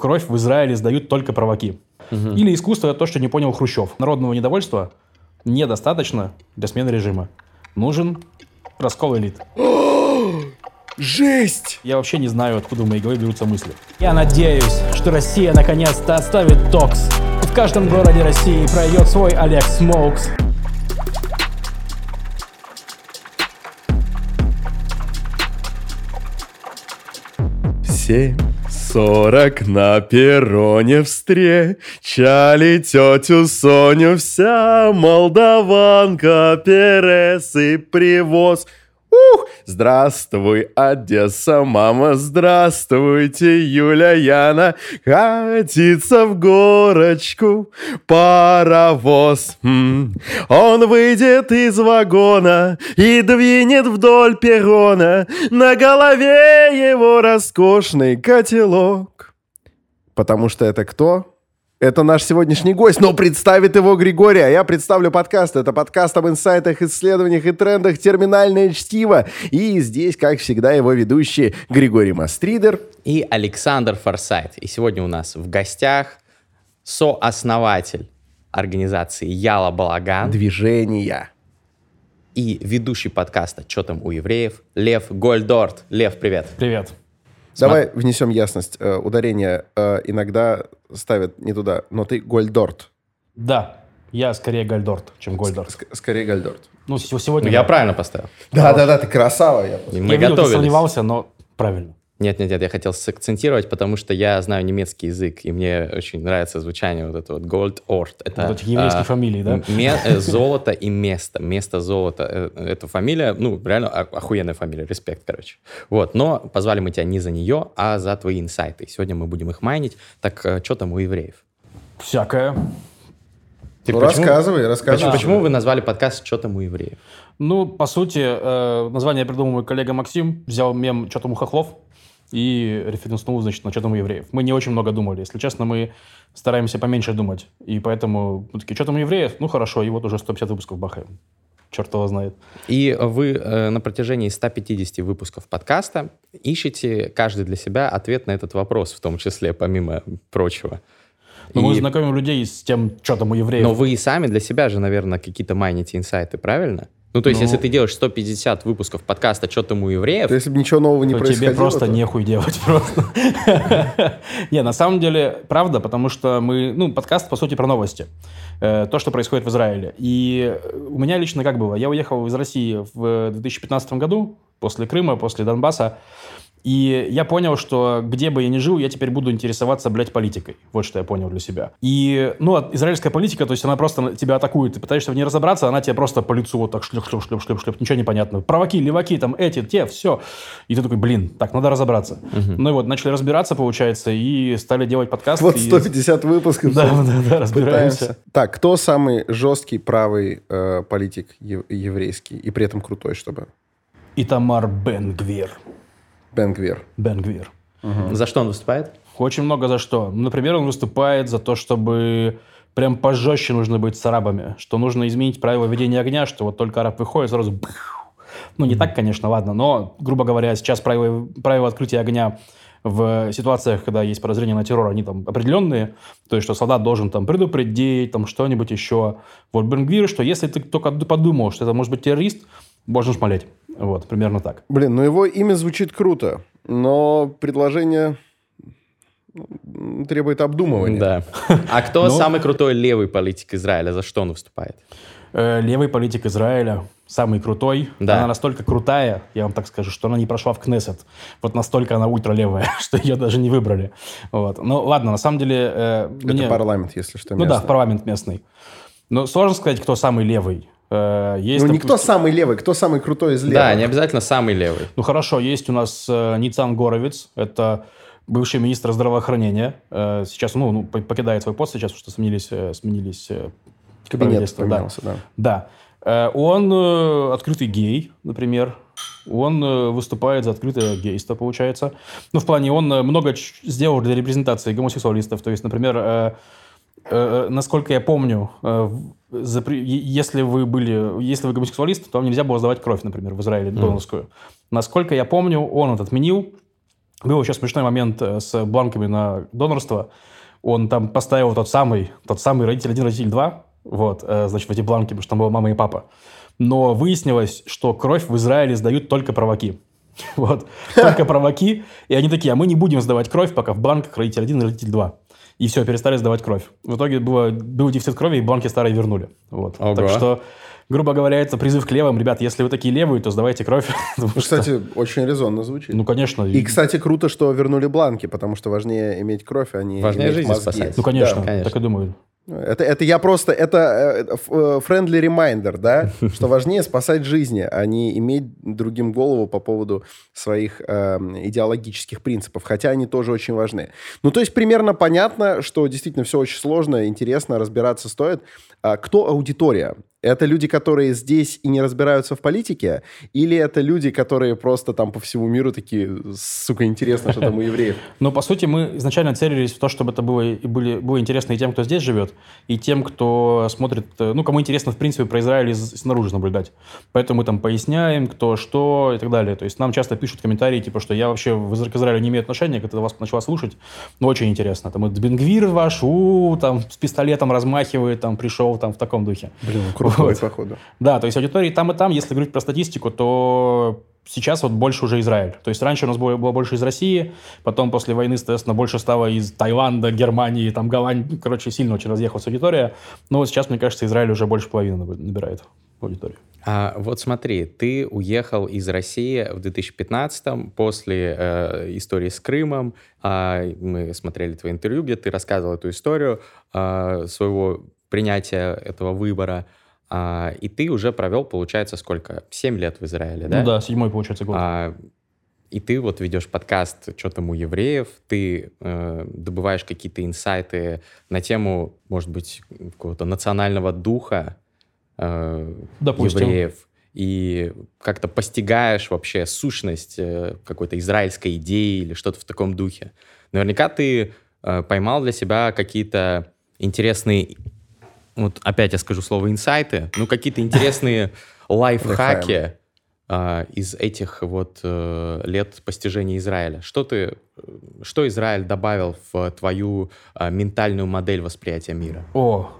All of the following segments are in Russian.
Кровь в Израиле сдают только провоки. Или искусство – это то, что не понял Хрущев. Народного недовольства недостаточно для смены режима. Нужен раскол элит. Жесть! Я вообще не знаю, откуда в моей голове берутся мысли. Я надеюсь, что Россия наконец-то оставит токс. И в каждом городе России пройдет свой Олег Smokes. Семь сорок на перроне встречали тетю Соню вся молдаванка, перес и привоз. Ух! Здравствуй, Одесса, мама, здравствуйте, Юля Яна. Катится в горочку паровоз. М. Он выйдет из вагона и двинет вдоль перрона. На голове его роскошный котелок. Потому что это кто? Это наш сегодняшний гость, но представит его Григорий, а я представлю подкаст. Это подкаст об инсайтах, исследованиях и трендах «Терминальное чтиво». И здесь, как всегда, его ведущие Григорий Мастридер. и Александр Форсайт. И сегодня у нас в гостях сооснователь организации Яла Балаган Движения. и ведущий подкаста «Чё там у евреев» Лев Гольдорт. Лев, привет. Привет. Давай внесем ясность. Э, Ударение э, иногда ставят не туда, но ты Гольдорт. Да, я скорее Гальдорт, чем Гольдорт. Ск- скорее Гольдорт. Ну, сегодня... Ну, я да. правильно поставил. Да-да-да, ты красава. я Я мы видел, ты готовились. сомневался, но правильно. Нет, нет, нет, я хотел сакцентировать, потому что я знаю немецкий язык, и мне очень нравится звучание вот этого вот Gold Ort. Это Вот эти еврейские а, фамилии, да? м- ме- э, золото и место. Место золота. Э, Эта фамилия, ну, реально охуенная фамилия, респект, короче. Вот, но позвали мы тебя не за нее, а за твои инсайты. Сегодня мы будем их майнить. Так что там у евреев? Всякое. Ты Ну, почему- рассказывай, Почему, рассказывай. почему вы назвали подкаст «Что там у евреев»? Ну, по сути, э, название придумал мой коллега Максим, взял мем «Чё там у хохлов» и референснул, значит, на «Чё там у евреев». Мы не очень много думали. Если честно, мы стараемся поменьше думать. И поэтому мы такие, «Чё там евреев?» Ну, хорошо, и вот уже 150 выпусков бахаем. Черт его знает. И вы э, на протяжении 150 выпусков подкаста ищете каждый для себя ответ на этот вопрос, в том числе, помимо прочего. Но мы И- знакомим людей с тем, что там у евреев. Но вы и сами для себя же, наверное, какие-то майните инсайты, правильно? Ну, то есть, Ну- если ты делаешь 150 выпусков подкаста «Что там у евреев», То если бы ничего нового не то происходило... тебе просто то- нехуй делать просто. Не, на самом деле, правда, потому что мы, ну, подкаст, по сути, про новости. Э, То, что происходит в Израиле. И у меня лично как было? Я уехал из России в 2015 году, после Крыма, после Донбасса, и я понял, что где бы я ни жил, я теперь буду интересоваться, блядь, политикой. Вот что я понял для себя. И, ну, от- израильская политика, то есть она просто тебя атакует, ты пытаешься в ней разобраться, она тебе просто по лицу вот так шлеп, шлеп, шлеп, шлеп, шлеп, ничего не понятно. Праваки, леваки, там эти, те, все. И ты такой, блин, так, надо разобраться. Ну и вот, начали разбираться, получается, и стали делать подкаст. Вот и- 150 выпусков. Да, да, да, разбираемся. Пытаемся. Так, кто самый жесткий правый э, политик ев- еврейский и при этом крутой, чтобы? Итамар Бенгвир. Бенгвер. Бенгвир. за что он выступает? Очень много за что. Ну, Например, он выступает за то, чтобы прям пожестче нужно быть с арабами, что нужно изменить правила ведения огня, что вот только араб выходит, сразу... Ну, не так, конечно, ладно, но, грубо говоря, сейчас правила, правила открытия огня в ситуациях, когда есть подозрение на террор, они там определенные, то есть, что солдат должен там предупредить, там что-нибудь еще. Вот Бенгвир, что если ты только подумал, что это может быть террорист, можно шмалеть. Вот, примерно так. Блин, ну его имя звучит круто, но предложение ну, требует обдумывания. Да. А кто Ну- самый крутой левый политик Израиля? За что он выступает? Э, Левый политик Израиля, самый крутой. Да. Она настолько крутая, я вам так скажу, что она не прошла в Кнессет. Вот настолько она ультралевая, что ее даже не выбрали. Вот. Ну, ладно, на самом деле... э, Это мне- парламент, если что, Ну да, местный. парламент местный. Но сложно сказать, кто самый левый. Э, Есть, Ну, не допустим- кто самый левый, кто самый крутой из левых. Да, не обязательно самый левый. Ну хорошо, есть у нас э, Ницан Горовец, это бывший министр здравоохранения. Э, сейчас, ну, ну, по- покидает свой пост сейчас, потому что сменились, э, сменились э, Кабинет правительства, да. поменялся, да. Да. Э, Он э, открытый гей, например. Он э, выступает за открытое гейство, получается. Ну, в плане, он э, много сделал для репрезентации гомосексуалистов. То есть, например, э, насколько я помню, э, если вы были, если вы гомосексуалист, то вам нельзя было сдавать кровь, например, в Израиле, донорскую. Насколько я помню, он это отменил, Был еще смешной момент э, с бланками на донорство. Он там поставил тот самый, тот самый родитель 1, родитель 2, вот, э, значит, в эти бланки, потому что там была мама и папа. Но выяснилось, что кровь в Израиле сдают только провоки. Вот, только провоки. И они такие, а мы не будем сдавать кровь, пока в бланках родитель 1 и родитель 2. И все, перестали сдавать кровь. В итоге было, был дефицит крови, и бланки старые вернули. Вот. Ого. Так что, грубо говоря, это призыв к левым. Ребят, если вы такие левые, то сдавайте кровь. Ну, кстати, очень резонно звучит. ну, конечно. И, кстати, круто, что вернули бланки, потому что важнее иметь кровь, а не Важнее иметь жизни мозги. спасать. Ну, конечно, Да, конечно. так и думаю. Это, это я просто... Это friendly reminder, да? Что важнее спасать жизни, а не иметь другим голову по поводу своих эм, идеологических принципов. Хотя они тоже очень важны. Ну, то есть примерно понятно, что действительно все очень сложно, интересно, разбираться стоит. А кто аудитория? Это люди, которые здесь и не разбираются в политике? Или это люди, которые просто там по всему миру такие, сука, интересно, что там у евреев? Но, по сути, мы изначально целились в то, чтобы это было, и были, было интересно и тем, кто здесь живет, и тем, кто смотрит, э, ну, кому интересно, в принципе, про Израиль из- снаружи наблюдать. Поэтому мы там поясняем, кто что и так далее. То есть нам часто пишут комментарии, типа, что я вообще в Изра- к Израилю не имею отношения, когда вас начала слушать. Ну, очень интересно. Там, вот Бенгвир ваш, у, там, с пистолетом размахивает, там, пришел, там, в таком духе. Блин, крутой, Вот. походу. Да, то есть аудитории там и там, если говорить про статистику, то сейчас вот больше уже Израиль. То есть раньше у нас было, было больше из России, потом после войны, соответственно, больше стало из Таиланда, Германии, там Голландии. Короче, сильно очень разъехалась аудитория. Но вот сейчас, мне кажется, Израиль уже больше половины наб- набирает аудиторию. А вот смотри, ты уехал из России в 2015 после э, истории с Крымом. А, мы смотрели твои интервью, где ты рассказывал эту историю а, своего принятия этого выбора. А, и ты уже провел, получается, сколько? Семь лет в Израиле, да? Ну да, седьмой, получается, год. А, и ты вот ведешь подкаст «Что там у евреев», ты э, добываешь какие-то инсайты на тему, может быть, какого-то национального духа э, Допустим. евреев, и как-то постигаешь вообще сущность э, какой-то израильской идеи или что-то в таком духе. Наверняка ты э, поймал для себя какие-то интересные, вот опять я скажу слово инсайты, ну какие-то интересные лайфхаки а, из этих вот э, лет постижения Израиля. Что ты, что Израиль добавил в твою а, ментальную модель восприятия мира? О,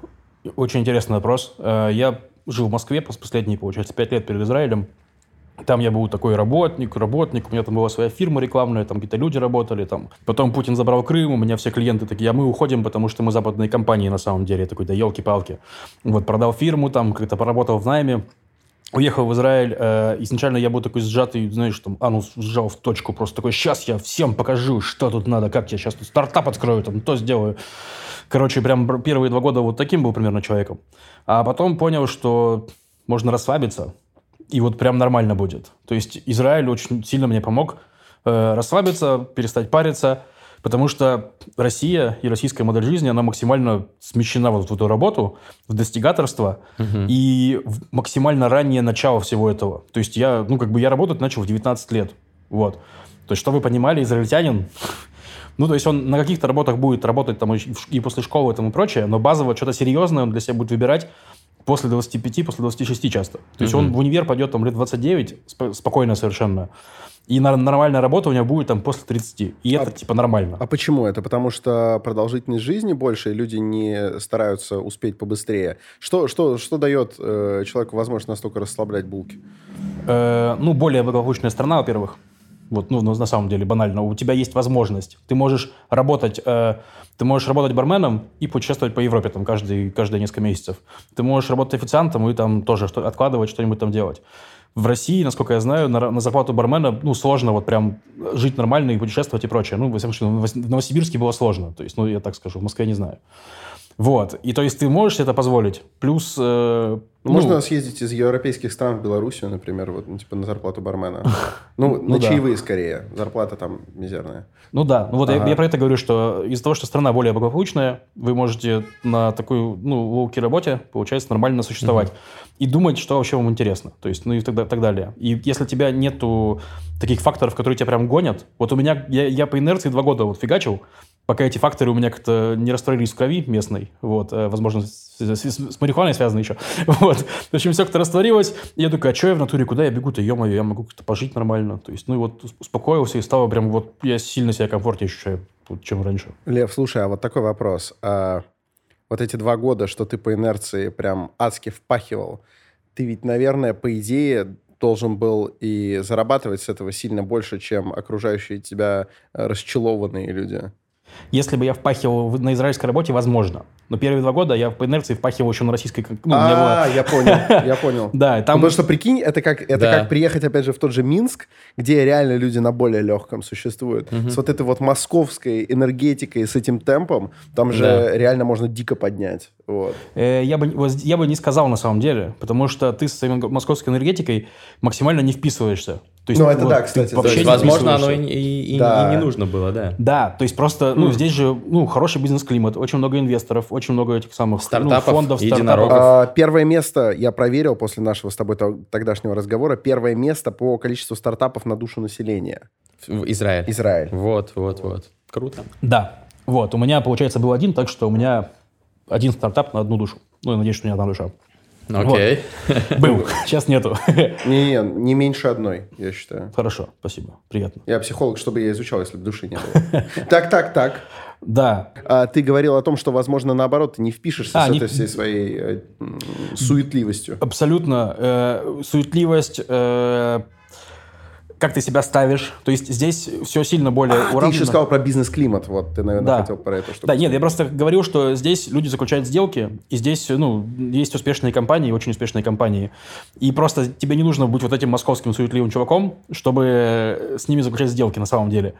очень интересный вопрос. Э, Я жил в Москве пос- последние, получается, пять лет перед Израилем. Там я был такой работник, работник, у меня там была своя фирма рекламная, там какие-то люди работали, там. Потом Путин забрал Крым, у меня все клиенты такие, а мы уходим, потому что мы западные компании на самом деле. Я такой, да елки-палки. Вот, продал фирму, там, как-то поработал в найме, уехал в Израиль. э, изначально я был такой сжатый, знаешь, там, а ну, сжал в точку, просто такой, сейчас я всем покажу, что тут надо, как я сейчас тут стартап открою, там, то сделаю. Короче, прям первые два года вот таким был примерно человеком. А потом понял, что можно расслабиться, и вот прям нормально будет. То есть Израиль очень сильно мне помог э, расслабиться, перестать париться, потому что Россия и российская модель жизни, она максимально смещена вот в эту работу, в достигаторство и в максимально раннее начало всего этого. То есть я, ну, как бы я работать начал в 19 лет. Вот. То есть, чтобы вы понимали, израильтянин, ну, то есть он на каких-то работах будет работать там и после школы и тому прочее, но базово что-то серьезное он для себя будет выбирать после 25, после 26 часто. То есть он в универ пойдет там лет 29, сп- спокойно совершенно. И на- нормальная работа у него будет там после 30. И это типа нормально. А почему это? Потому что продолжительность жизни больше, и люди не стараются успеть побыстрее. Что, что, что дает э, человеку возможность настолько расслаблять булки? Э, ну, более благополучная страна, во-первых. Вот, ну, на самом деле, банально. У тебя есть возможность. Ты можешь работать, э, ты можешь работать барменом и путешествовать по Европе там каждый, каждые несколько месяцев. Ты можешь работать официантом и там тоже что, откладывать, что-нибудь там делать. В России, насколько я знаю, на, на зарплату бармена, ну, сложно вот прям жить нормально и путешествовать и прочее. Ну, во всяком случае, в Новосибирске было сложно. То есть, ну, я так скажу, в Москве не знаю. Вот. И то есть ты можешь это позволить. Плюс... э, ну, Можно съездить из европейских стран в Белоруссию, например, вот, ну, типа на зарплату бармена. Ну, Ну на чаевые скорее. Зарплата там мизерная. Ну да, ну вот я, про это говорю, что из-за того, что страна более благополучная, вы можете на такой, ну, лоуки работе, получается, нормально существовать. И думать, что вообще вам интересно. То есть, ну и так, да- так далее. И если у тебя нету таких факторов, которые тебя прям гонят, вот у меня, я, я по инерции два года вот фигачил, пока эти факторы у меня как-то не растворились в крови местной, вот, э, возможно, с, с, с марихуаной связано еще, вот. В общем, все как-то растворилось, и я такой, а что я в натуре, куда я бегу-то, ё-моё, я могу как-то пожить нормально, то есть, ну и вот успокоился и стало прям вот, я сильно себя комфортнее ощущаю, чем раньше. Лев, слушай, а вот такой вопрос, а, вот эти два года, что ты по инерции прям адски впахивал, ты ведь, наверное, по идее должен был и зарабатывать с этого сильно больше, чем окружающие тебя расчелованные люди. Если бы я впахивал на израильской работе, возможно. Но первые два года я по инерции впахивал еще на российской... Ну, а, было... я понял, я понял. Да, там... Потому что, прикинь, это как, это да. как приехать, опять же, в тот же Минск, где реально люди на более легком существуют. Угу. С вот этой вот московской энергетикой, с этим темпом, там же да. реально можно дико поднять. Вот. Э, я, бы, я бы не сказал на самом деле, потому что ты с своей московской энергетикой максимально не вписываешься. То есть, ну, это вот, да, кстати. Вообще есть, возможно, оно и, и, да. и не нужно было, да. Да, то есть просто, ну, mm. здесь же, ну, хороший бизнес-климат, очень много инвесторов, очень много этих самых ну, стартапов, ну, фондов, стартапов. А, первое место, я проверил после нашего с тобой тогдашнего разговора, первое место по количеству стартапов на душу населения. В Израиль. Израиль. Вот, вот, вот. Круто. Да. Вот, у меня, получается, был один, так что у меня один стартап на одну душу. Ну, я надеюсь, что у меня одна душа. Окей. Вот. Был. Сейчас нету. Не, не, не меньше одной, я считаю. Хорошо, спасибо. Приятно. Я психолог, чтобы я изучал, если бы души не было. Так, так, так. Да. А ты говорил о том, что, возможно, наоборот, ты не впишешься а, с не... этой всей своей э, суетливостью. Абсолютно. Э, суетливость, э, как ты себя ставишь. То есть здесь все сильно более а, уравнено. Ты еще сказал про бизнес-климат. Вот, ты, наверное, да. хотел про это. Да, нет, я просто говорил, что здесь люди заключают сделки, и здесь, ну, есть успешные компании, очень успешные компании. И просто тебе не нужно быть вот этим московским суетливым чуваком, чтобы с ними заключать сделки на самом деле.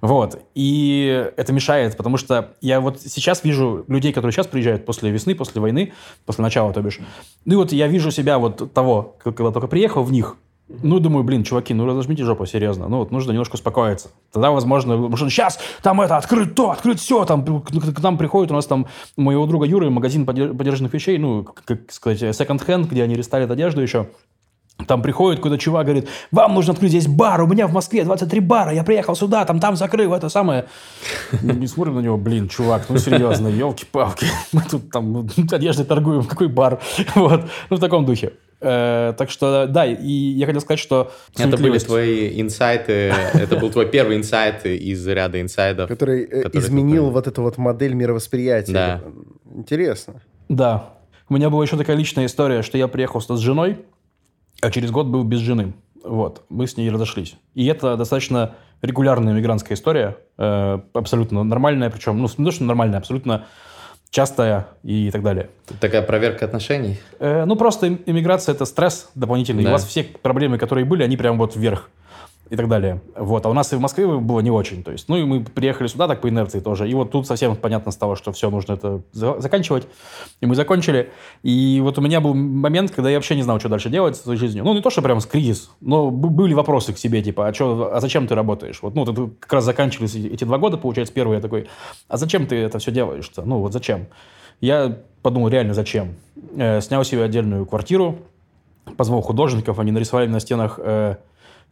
Вот. И это мешает, потому что я вот сейчас вижу людей, которые сейчас приезжают после весны, после войны, после начала, то бишь. Ну и вот я вижу себя вот того, когда только приехал в них, ну, думаю, блин, чуваки, ну разожмите жопу, серьезно. Ну, вот нужно немножко успокоиться. Тогда, возможно, может, сейчас там это, открыть то, открыть все, там к нам приходит, у нас там у моего друга Юры магазин подержанных вещей, ну, как сказать, second-hand, где они рестайлят одежду еще. Там приходит какой-то чувак, говорит, вам нужно открыть здесь бар, у меня в Москве 23 бара, я приехал сюда, там, там закрыл, это самое. Не смотрим на него, блин, чувак, ну серьезно, елки-палки, мы тут там одеждой торгуем, какой бар, вот, ну в таком духе. Э, так что, да, и я хотел сказать, что... Это были твои инсайты, это был твой первый инсайт из ряда инсайдов. Который, э, изменил вот эту вот модель мировосприятия. Да. Интересно. Да. У меня была еще такая личная история, что я приехал с женой, а через год был без жены. Вот, мы с ней разошлись. И это достаточно регулярная мигрантская история, э, абсолютно нормальная, причем, ну, не то, что нормальная, абсолютно частая и так далее. Такая проверка отношений? Э, ну, просто иммиграция – это стресс дополнительный. Да. У вас все проблемы, которые были, они прям вот вверх и так далее. Вот. А у нас и в Москве было не очень. То есть, ну и мы приехали сюда так по инерции тоже. И вот тут совсем понятно стало, что все, нужно это за- заканчивать. И мы закончили. И вот у меня был момент, когда я вообще не знал, что дальше делать с своей жизнью. Ну, не то, что прям с кризис, но были вопросы к себе, типа, а, что, а зачем ты работаешь? Вот, ну, вот как раз заканчивались эти два года, получается, первый я такой, а зачем ты это все делаешь-то? Ну, вот зачем? Я подумал, реально, зачем? Э, снял себе отдельную квартиру, позвал художников, они нарисовали на стенах э,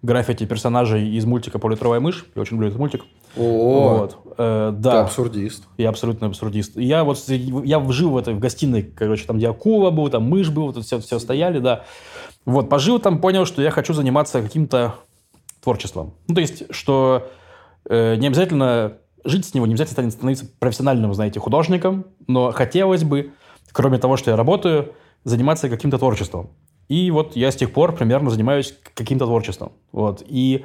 граффити персонажей из мультика «Политровая мышь». Я очень люблю этот мультик. О, вот. э, да. Ты абсурдист. Я абсолютно абсурдист. Я вот я жил в этой в гостиной, короче, там где акула был, там мышь был, тут все, все стояли, да. Вот, пожил там, понял, что я хочу заниматься каким-то творчеством. Ну, то есть, что э, не обязательно жить с него, не обязательно становиться профессиональным, знаете, художником, но хотелось бы, кроме того, что я работаю, заниматься каким-то творчеством. И вот я с тех пор примерно занимаюсь каким-то творчеством. Вот. И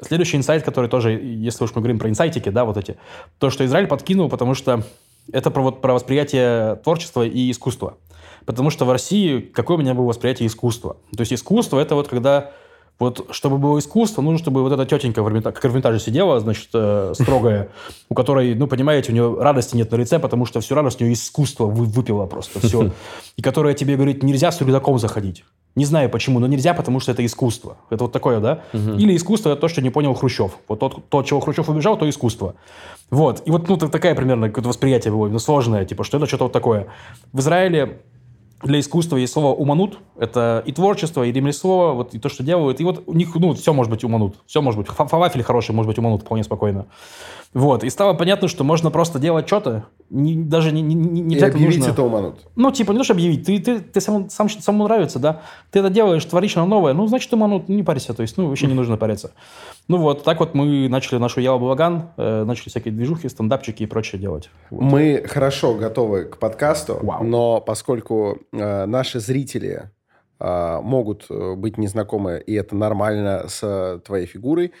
следующий инсайт, который тоже, если уж мы говорим про инсайтики, да, вот эти, то, что Израиль подкинул, потому что это про, вот, про восприятие творчества и искусства. Потому что в России какое у меня было восприятие искусства? То есть искусство – это вот когда вот чтобы было искусство, нужно, чтобы вот эта тетенька в Эрмитаже, как Эрмитаже сидела, значит, э, строгая, у которой, ну, понимаете, у нее радости нет на лице, потому что всю радость у нее искусство вы, выпила просто, все. И которая тебе говорит, нельзя с рюкзаком заходить. Не знаю почему, но нельзя, потому что это искусство. Это вот такое, да? Угу. Или искусство – это то, что не понял Хрущев. Вот тот, то, чего Хрущев убежал, то искусство. Вот. И вот ну, такая примерно восприятие было, ну, сложное, типа, что это что-то вот такое. В Израиле для искусства есть слово «уманут». Это и творчество, и ремесло, вот и то, что делают. И вот у них, ну, все может быть уманут. Все может быть. Фа- Фалафель хороший может быть уманут вполне спокойно. Вот. И стало понятно, что можно просто делать что-то, не- даже не, не, не- обязательно объявить нужно- это уманут. ну, типа, не то, что объявить, ты, ты, ты сам, сам, самому нравится, да, ты это делаешь, творишь что новое, ну, значит, ты, ну, не парься, то есть, ну, вообще не нужно париться. Ну, вот, так вот мы начали нашу Яла Балаган, э, начали всякие движухи, стендапчики и прочее делать. Вот. Мы хорошо готовы к подкасту, Вау. но поскольку э, наши зрители э, могут э, быть незнакомы, и это нормально с э, твоей фигурой,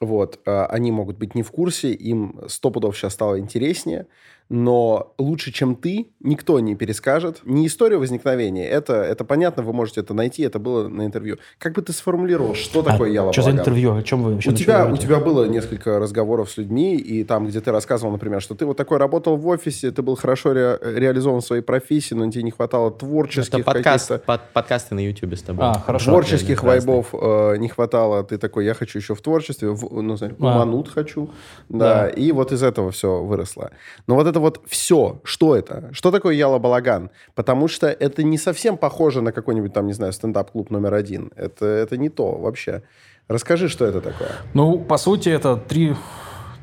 вот, э, они могут быть не в курсе, им сто пудов сейчас стало интереснее, но лучше, чем ты, никто не перескажет. Не историю возникновения, это, это понятно, вы можете это найти, это было на интервью. Как бы ты сформулировал, что такое Яла А что за интервью? О чем вы вообще У тебя, у тебя было несколько разговоров с людьми, и там, где ты рассказывал, например, что ты вот такой работал в офисе, ты был хорошо ре- реализован в своей профессии, но тебе не хватало творческих Это подкаст, под- подкасты на Ютубе с тобой. А, хорошо. Творческих вайбов э, не хватало, ты такой, я хочу еще в творчестве, в, ну, знаешь, А. уманут хочу, да, Да. и вот из этого все выросло. Но вот это вот все, что это? Что такое Яла Балаган? Потому что это не совсем похоже на какой-нибудь там, не знаю, стендап-клуб номер один. Это, это не то вообще. Расскажи, что это такое. Ну, по сути, это три,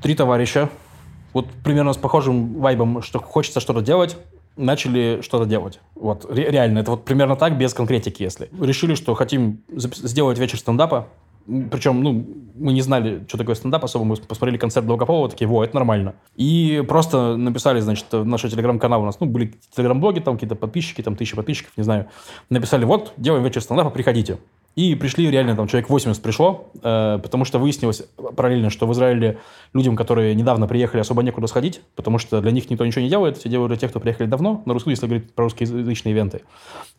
три товарища, вот примерно с похожим вайбом, что хочется что-то делать, начали что-то делать. Вот, ре- реально, это вот примерно так, без конкретики, если. Решили, что хотим сделать вечер стендапа, причем, ну, мы не знали, что такое стендап особо, мы посмотрели концерт Долгополова, такие, во, это нормально. И просто написали, значит, в наш телеграм-канал у нас, ну, были телеграм-блоги, там какие-то подписчики, там тысячи подписчиков, не знаю. Написали, вот, делаем вечер стендапа, приходите. И пришли реально, там человек 80 пришло, э, потому что выяснилось параллельно, что в Израиле людям, которые недавно приехали, особо некуда сходить, потому что для них никто ничего не делает, все делают для тех, кто приехали давно, на русском, если говорить про русскоязычные ивенты.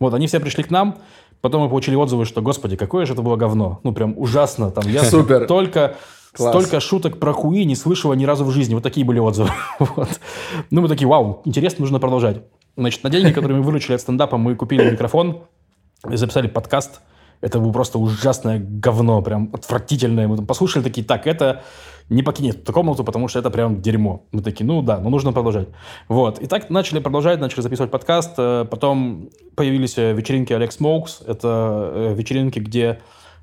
Вот, они все пришли к нам, потом мы получили отзывы, что, господи, какое же это было говно. Ну, прям ужасно. Там, я Супер. Только, Класс. столько шуток про хуи не слышала ни разу в жизни. Вот такие были отзывы. Вот. Ну, мы такие, вау, интересно, нужно продолжать. Значит, на деньги, которые мы выручили от стендапа, мы купили микрофон, и записали подкаст. Это было просто ужасное говно, прям отвратительное. Мы там послушали такие, так, это не покинет эту комнату, потому что это прям дерьмо. Мы такие, ну да, но нужно продолжать. Вот. И так начали продолжать, начали записывать подкаст. Э, Потом появились э, вечеринки Alex Smokes. Это э, вечеринки, где...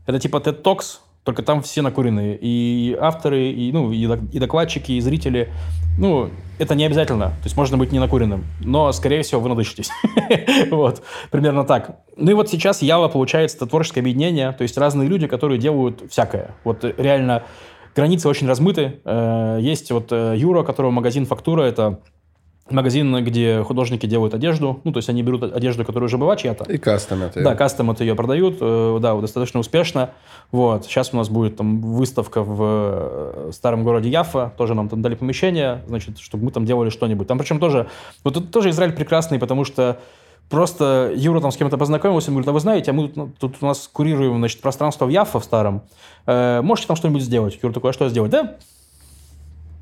Это типа TED Talks, только там все накуренные. И авторы, и, ну, и, док- и докладчики, и зрители. Ну, это не обязательно. То есть можно быть не накуренным. Но, скорее всего, вы надышитесь. Вот. Примерно так. Ну и вот сейчас Ява, получается, это творческое объединение. То есть разные люди, которые делают всякое. Вот э, реально границы очень размыты. Э, Есть вот э, Юра, которого магазин «Фактура». Это магазин, где художники делают одежду. Ну, то есть они берут одежду, которая уже была чья-то. И кастом это. Да, кастом это ее продают, э, да, достаточно успешно. Вот, сейчас у нас будет там выставка в э, старом городе Яфа, тоже нам там дали помещение, значит, чтобы мы там делали что-нибудь. Там причем тоже, вот тут тоже Израиль прекрасный, потому что просто Юра там с кем-то познакомился, он говорит, а вы знаете, а мы тут, тут у нас курируем, значит, пространство в Яфа в старом, Э, можете там что-нибудь сделать? Юра такой, а что сделать? Да,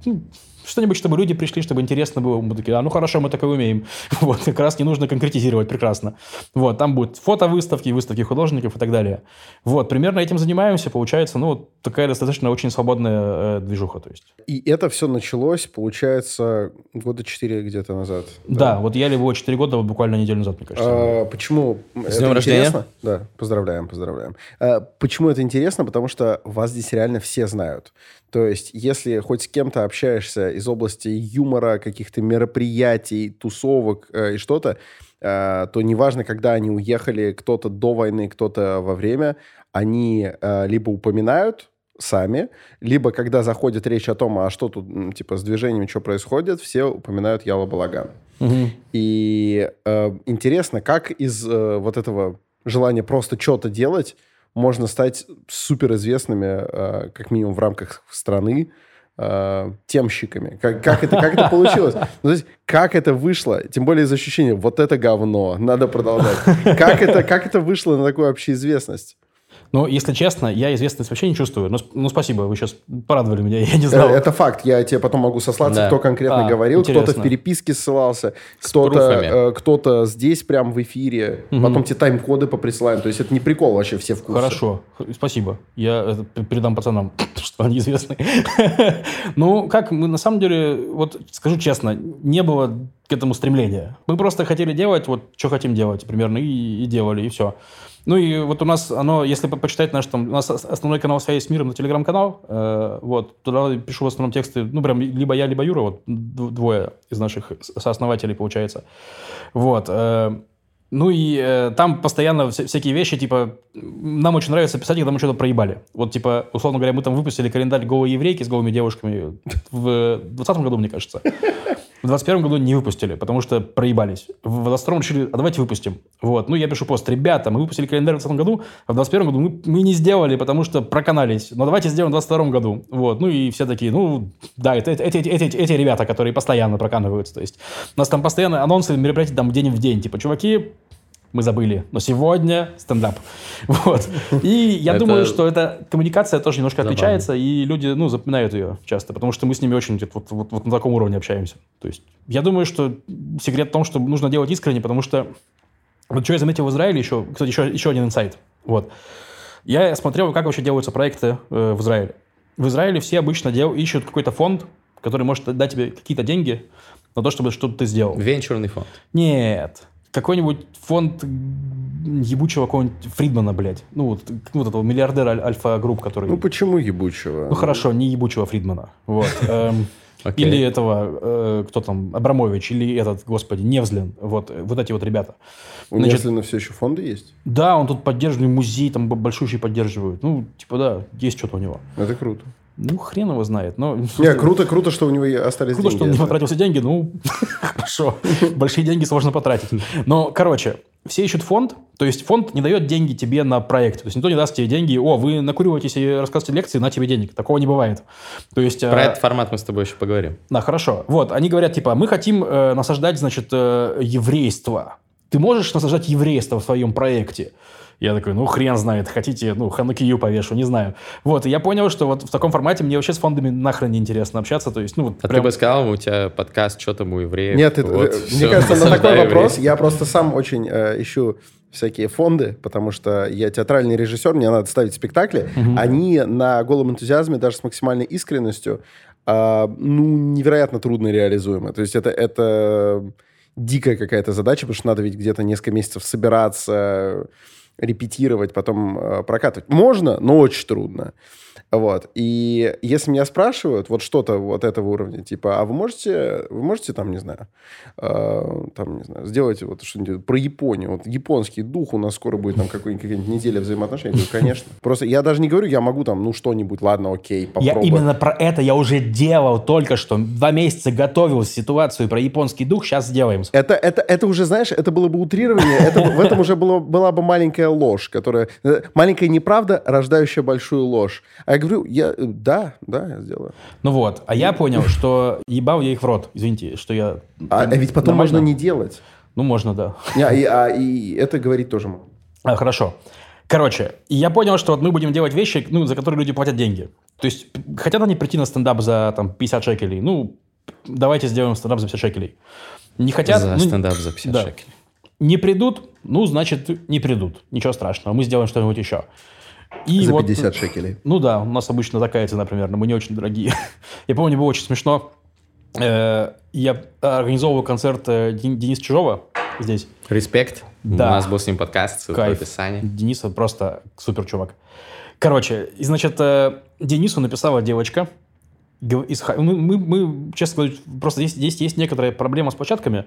ну, что-нибудь, чтобы люди пришли, чтобы интересно было. Мы такие, а ну хорошо, мы такое умеем. Вот, как раз не нужно конкретизировать, прекрасно. Вот, там будут фотовыставки, выставки художников и так далее. Вот, примерно этим занимаемся, получается, ну, вот такая достаточно очень свободная э, движуха, то есть. И это все началось, получается, года четыре где-то назад. Да, вот я его 4 года, буквально неделю назад, мне кажется. А, почему это днем рождения. интересно? Да, поздравляем, поздравляем. А, почему это интересно? Потому что вас здесь реально все знают. То есть, если хоть с кем-то общаешься из области юмора, каких-то мероприятий, тусовок э, и что-то, э, то неважно, когда они уехали, кто-то до войны, кто-то во время, они э, либо упоминают сами, либо когда заходит речь о том, а что тут, типа, с движением, что происходит, все упоминают Яла Балаган. Мгм. И э, интересно, как из э, вот этого желания просто что-то делать можно стать суперизвестными, э, как минимум в рамках страны, э, темщиками. Как, как, это, как это получилось? Ну, то есть, как это вышло? Тем более из ощущения, вот это говно, надо продолжать. Как это, как это вышло на такую общеизвестность? Ну, если честно, я известность вообще не чувствую. Ну, сп- ну, спасибо, вы сейчас порадовали меня, я не Э, знал. Это факт. Я тебе потом могу сослаться, Да. кто конкретно А, говорил. Кто-то в переписке ссылался, кто-то, э, кто-то здесь прям в эфире. Потом тебе тайм-коды поприсылаем. То есть это не прикол вообще, все в курсе. Хорошо, спасибо. Я п- передам пацанам, что они известны. Ну, как, мы на самом деле, вот скажу честно, не было к этому стремление. Мы просто хотели делать, вот, что хотим делать примерно, и, и делали, и все. Ну и вот у нас оно, если по- почитать наш там, у нас ос- основной канал «Связь с миром» на телеграм-канал, э, вот, туда пишу в основном тексты, ну, прям либо я, либо Юра, вот, двое из наших со- сооснователей, получается. Вот, э, ну и э, там постоянно вся- всякие вещи, типа, нам очень нравится писать, когда мы что-то проебали. Вот, типа, условно говоря, мы там выпустили календарь голой еврейки с голыми девушками в 2020 году, мне кажется. В 21 году не выпустили, потому что проебались. В 22 решили, а давайте выпустим. Вот. Ну, я пишу пост. Ребята, мы выпустили календарь в 20 году, а в 21 году мы, мы не сделали, потому что проканались. Но давайте сделаем в 22 году. Вот. Ну, и все такие, ну, да, это, это- эти, эти, эти ребята, которые постоянно проканываются. То есть у нас там постоянно анонсы мероприятий там день в день. Типа, чуваки, мы забыли, но сегодня стендап. Вот. И я Это- думаю, что эта коммуникация тоже немножко Забавно. отличается, и люди, ну, запоминают ее часто, потому что мы с ними очень вот, вот, вот, вот на таком уровне общаемся. То есть я думаю, что секрет в том, что нужно делать искренне, потому что вот что я заметил в Израиле еще, кстати, еще, еще один инсайт. Вот. Я смотрел, как вообще делаются проекты э, в Израиле. В Израиле все обычно дел, ищут какой-то фонд, который может дать тебе какие-то деньги на то, чтобы что-то ты сделал. Венчурный фонд. Нет. Какой-нибудь фонд ебучего какого-нибудь Фридмана, блядь. Ну, вот, вот этого миллиардера Аль- Альфа-групп, который... Ну почему ебучего? Ну, хорошо, не ебучего Фридмана. Вот. Эм. Или этого, э, кто там, Абрамович, или этот, господи, Невзлин. Вот, э, вот эти вот ребята. У Значит- Неслина все еще фонды есть? Да, он тут поддерживает музей, там большущий поддерживают. Ну, типа, да, есть что-то у него. Это круто. Ну, хрен его знает. Но, Не, круто, круто, что у него остались Круто, деньги. что он не Это- потратил все деньги, ну, хорошо. Большие деньги сложно потратить. Но, короче, все ищут фонд, то есть фонд не дает деньги тебе на проект. То есть никто не даст тебе деньги, о, вы накуриваетесь и рассказываете лекции, на тебе денег. Такого не бывает. То есть... Про э, этот формат мы с тобой еще поговорим. Да, хорошо. Вот, они говорят, типа, мы хотим э, насаждать, значит, э, еврейство. Ты можешь насаждать еврейство в своем проекте? Я такой, ну, хрен знает, хотите, ну, ханукию повешу, не знаю. Вот, и я понял, что вот в таком формате мне вообще с фондами нахрен не интересно общаться, то есть, ну, вот А прям- ты бы сказал, у тебя подкаст «Что там у евреев?» Нет, это- Вот, э, всё, мне кажется, на такой вопрос я просто сам очень э, ищу всякие фонды, потому что я театральный режиссер, мне надо ставить спектакли. Они на голом энтузиазме, даже с максимальной искренностью, а, ну, невероятно трудно реализуемы. То есть это, это дикая какая-то задача, потому что надо ведь где-то несколько месяцев собираться, репетировать, потом э, прокатывать. Можно, но очень трудно. Вот. И если меня спрашивают вот что-то вот этого уровня, типа, а вы можете, вы можете там, не знаю, э, там, не знаю, сделать вот что-нибудь про Японию, вот японский дух у нас скоро будет там какая-нибудь неделя взаимоотношений. Я говорю, конечно. Просто я даже не говорю, я могу там, ну, что-нибудь, ладно, окей, Я попробую. именно про это я уже делал только что. Два месяца готовил ситуацию про японский дух, сейчас сделаем. Это, это, это уже, знаешь, это было бы утрирование, это, в этом уже было, была бы маленькая ложь, которая... э, Маленькая неправда, рождающая большую ложь. А я говорю, я, э, да, да, я сделаю. Ну вот, а я понял, что ебал я их в рот. Извините, что я... А, а ведь потом Нормально? можно не делать. Ну, можно, да. Не, и, а, и это говорить тоже можно. А, хорошо. Короче, я понял, что вот мы будем делать вещи, ну, за которые люди платят деньги. То есть, хотят они прийти на стендап за там, 50 шекелей, ну, давайте сделаем стендап за 50 шекелей. Не хотят... За ну, стендап за 50 да. шекелей. Не придут, ну, значит, не придут. Ничего страшного, мы сделаем что-нибудь еще. И За вот- 50 шекелей. Ну да, у нас обычно такая цена примерно, мы не очень дорогие. Я помню, было очень смешно. Э, Я организовывал концерт э, Ден- Дениса Чижова здесь. Респект. Да. У нас был с ним подкаст, ссылка в Кайф. описании. Дениса просто супер чувак. Короче, и значит, э, Денису написала девочка. Мы, мы, мы, честно говоря, просто есть, есть, есть некоторая проблема с площадками.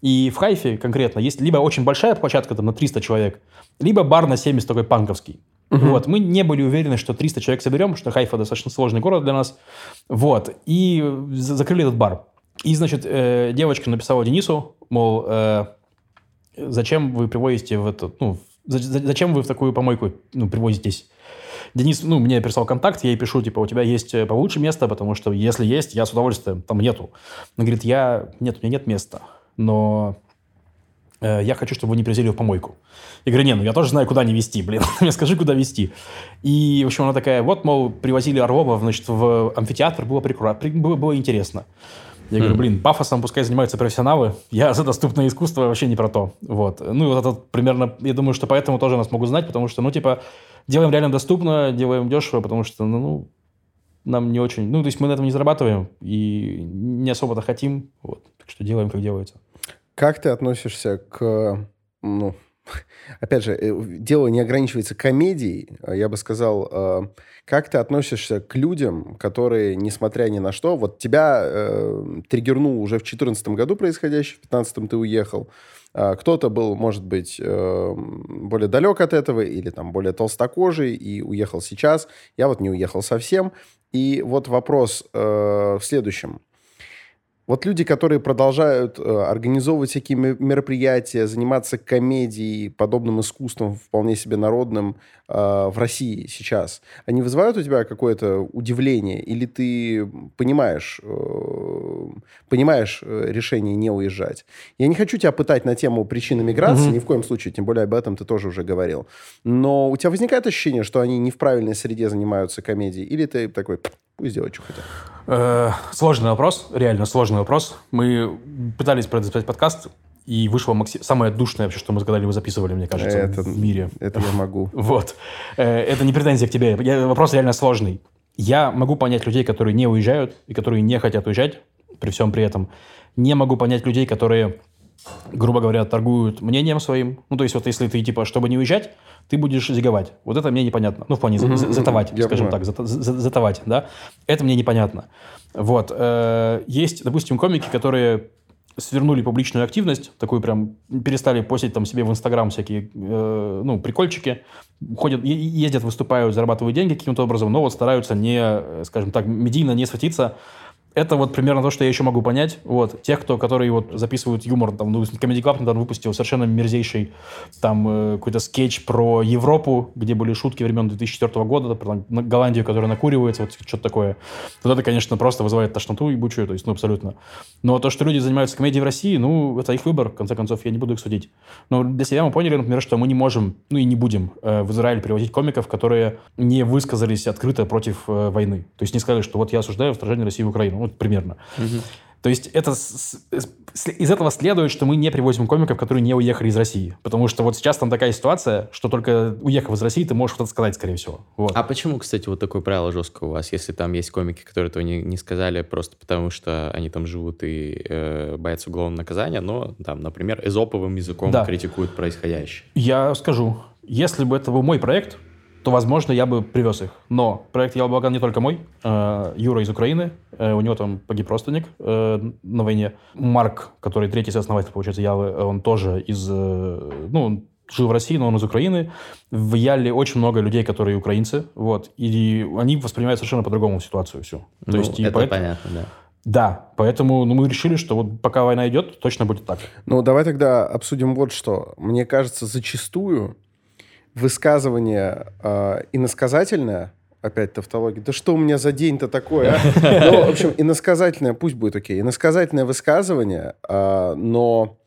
И в Хайфе конкретно есть либо очень большая площадка, там на 300 человек, либо бар на 70 такой панковский. Вот, мы не были уверены, что 300 человек соберем, что Хайфа достаточно сложный город для нас. Вот, и за- закрыли этот бар. И, значит, э, девочка написала Денису, мол, э, зачем вы привозите в эту, ну, за- за- зачем вы в такую помойку ну, привозитесь? Денис, ну, мне прислал контакт, я ей пишу, типа, у тебя есть э, получше место, потому что если есть, я с удовольствием, там нету. Она говорит, я, нет, у меня нет места, но э, я хочу, чтобы вы не привезли в помойку. Я говорю, не, ну я тоже знаю, куда не везти, блин, мне скажи, куда везти. И, в общем, она такая, вот, мол, привозили Орлова, значит, в амфитеатр, было было, было интересно. Я говорю, блин, пафосом пускай занимаются профессионалы, я за доступное искусство вообще не про то. Вот. Ну и вот это примерно, я думаю, что поэтому тоже нас могут знать, потому что, ну, типа, делаем реально доступно, делаем дешево, потому что, ну, ну, нам не очень... Ну, то есть мы на этом не зарабатываем и не особо-то хотим. Вот. Так что делаем, как делается. Как ты относишься к... Ну, опять же, э, дело не ограничивается комедией. Я бы сказал, э, как ты относишься к людям, которые, несмотря ни на что, вот тебя э, триггернул уже в 2014 году происходящее, в 2015 ты уехал, а кто-то был, может быть, э, более далек от этого или там более толстокожий и уехал сейчас. Я вот не уехал совсем. И вот вопрос э, в следующем. Вот люди, которые продолжают э, организовывать всякие ме- мероприятия, заниматься комедией, подобным искусством, вполне себе народным э, в России сейчас, они вызывают у тебя какое-то удивление? Или ты понимаешь, э, понимаешь э, решение не уезжать? Я не хочу тебя пытать на тему причин миграции, Мгм. ни в коем случае, тем более об этом ты тоже уже говорил. Но у тебя возникает ощущение, что они не в правильной среде занимаются комедией? Или ты такой, «Пф, пусть делают, что хотят? Э, Сложный вопрос, реально сложный вопрос. Мы пытались записать подкаст, и вышло макси- самое душное вообще, что мы когда-либо записывали, мне кажется, Это- в мире. Это я могу. Вот. Э, Это не претензия к тебе. Я- Вопрос реально сложный. Я могу понять людей, которые не уезжают и которые не хотят уезжать, при всем при этом. Не могу понять людей, которые, грубо говоря, торгуют мнением своим. Ну, то есть, вот если ты, типа, чтобы не уезжать, ты будешь зиговать. Вот это мне непонятно. Ну, в плане затовать, я скажем понимаю. так, зата- за- затовать, да. Это мне непонятно. Вот. Э, Есть, допустим, комики, которые свернули публичную активность, такую прям перестали постить там себе в Инстаграм всякие, э, ну, прикольчики, ходят, ездят, выступают, зарабатывают деньги каким-то образом, но вот стараются не, э, скажем так, медийно не светиться. Это вот примерно то, что я еще могу понять. Вот. Тех, кто, которые вот записывают юмор, там, ну, Comedy Club недавно выпустил совершенно мерзейший там э, какой-то скетч про Европу, где были шутки времен 2004 года, про на- Голландию, которая накуривается, вот что-то такое. Вот это, конечно, просто вызывает тошноту ебучую, то есть, ну, абсолютно. Но то, что люди занимаются комедией в России, ну, это их выбор, в конце концов, я не буду их судить. Но для себя мы поняли, например, что мы не можем, ну и не будем э, в Израиль привозить комиков, которые не высказались открыто против э, войны. То есть не сказали, что вот я осуждаю вторжение России в Украину. Вот примерно. То есть это с- с- с- из этого следует, что мы не привозим комиков, которые не уехали из России. Потому что вот сейчас там такая ситуация, что только уехав из России, ты можешь что-то сказать, скорее всего. Вот. А почему, кстати, вот такое правило жесткое у вас, если там есть комики, которые этого не, не сказали просто потому, что они там живут и э, боятся уголовного наказания, но там, например, эзоповым языком Да. критикуют происходящее? Я скажу, если бы это был мой проект, то, возможно, я бы привез их. Но проект «Я Балаган» не только мой. Э, Юра из Украины, э, у него там погиб родственник э, на войне. Марк, который третий сооснователь, получается, Явы, он тоже из... Ну, он жил в России, но он из Украины. В Яле очень много людей, которые украинцы, вот, и они воспринимают совершенно по-другому ситуацию всю. То Ну, есть, и это поэт- понятно, да. Да, поэтому ну, мы решили, что вот пока война идет, точно будет так. Ну, давай тогда обсудим вот что. Мне кажется, зачастую высказывание э, иносказательное, опять тавтология, да что у меня за день-то такой, а? Ну, в общем, иносказательное, пусть будет окей, иносказательное высказывание, а, но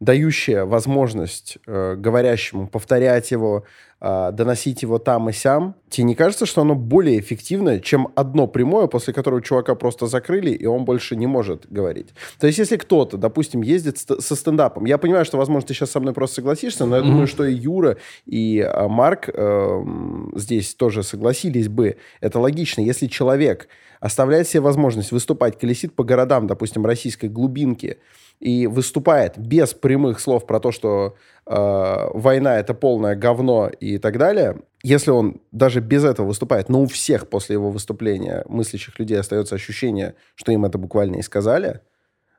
дающее возможность э, говорящему повторять его, а, доносить его там и сям, тебе не кажется, что оно более эффективно, чем одно прямое, после которого чувака просто закрыли, и он больше не может говорить? То есть, если кто-то, допустим, ездит ст- со стендапом, я понимаю, что, возможно, ты сейчас со мной просто согласишься, но я Мгм. думаю, что и Юра, и а, Марк эм, здесь тоже согласились бы. Это логично. Если человек оставляет себе возможность выступать, колесит по городам, допустим, российской глубинки, и выступает без прямых слов про то, что э, война это полное говно и так далее, если он даже без этого выступает, но у всех после его выступления мыслящих людей остается ощущение, что им это буквально и сказали,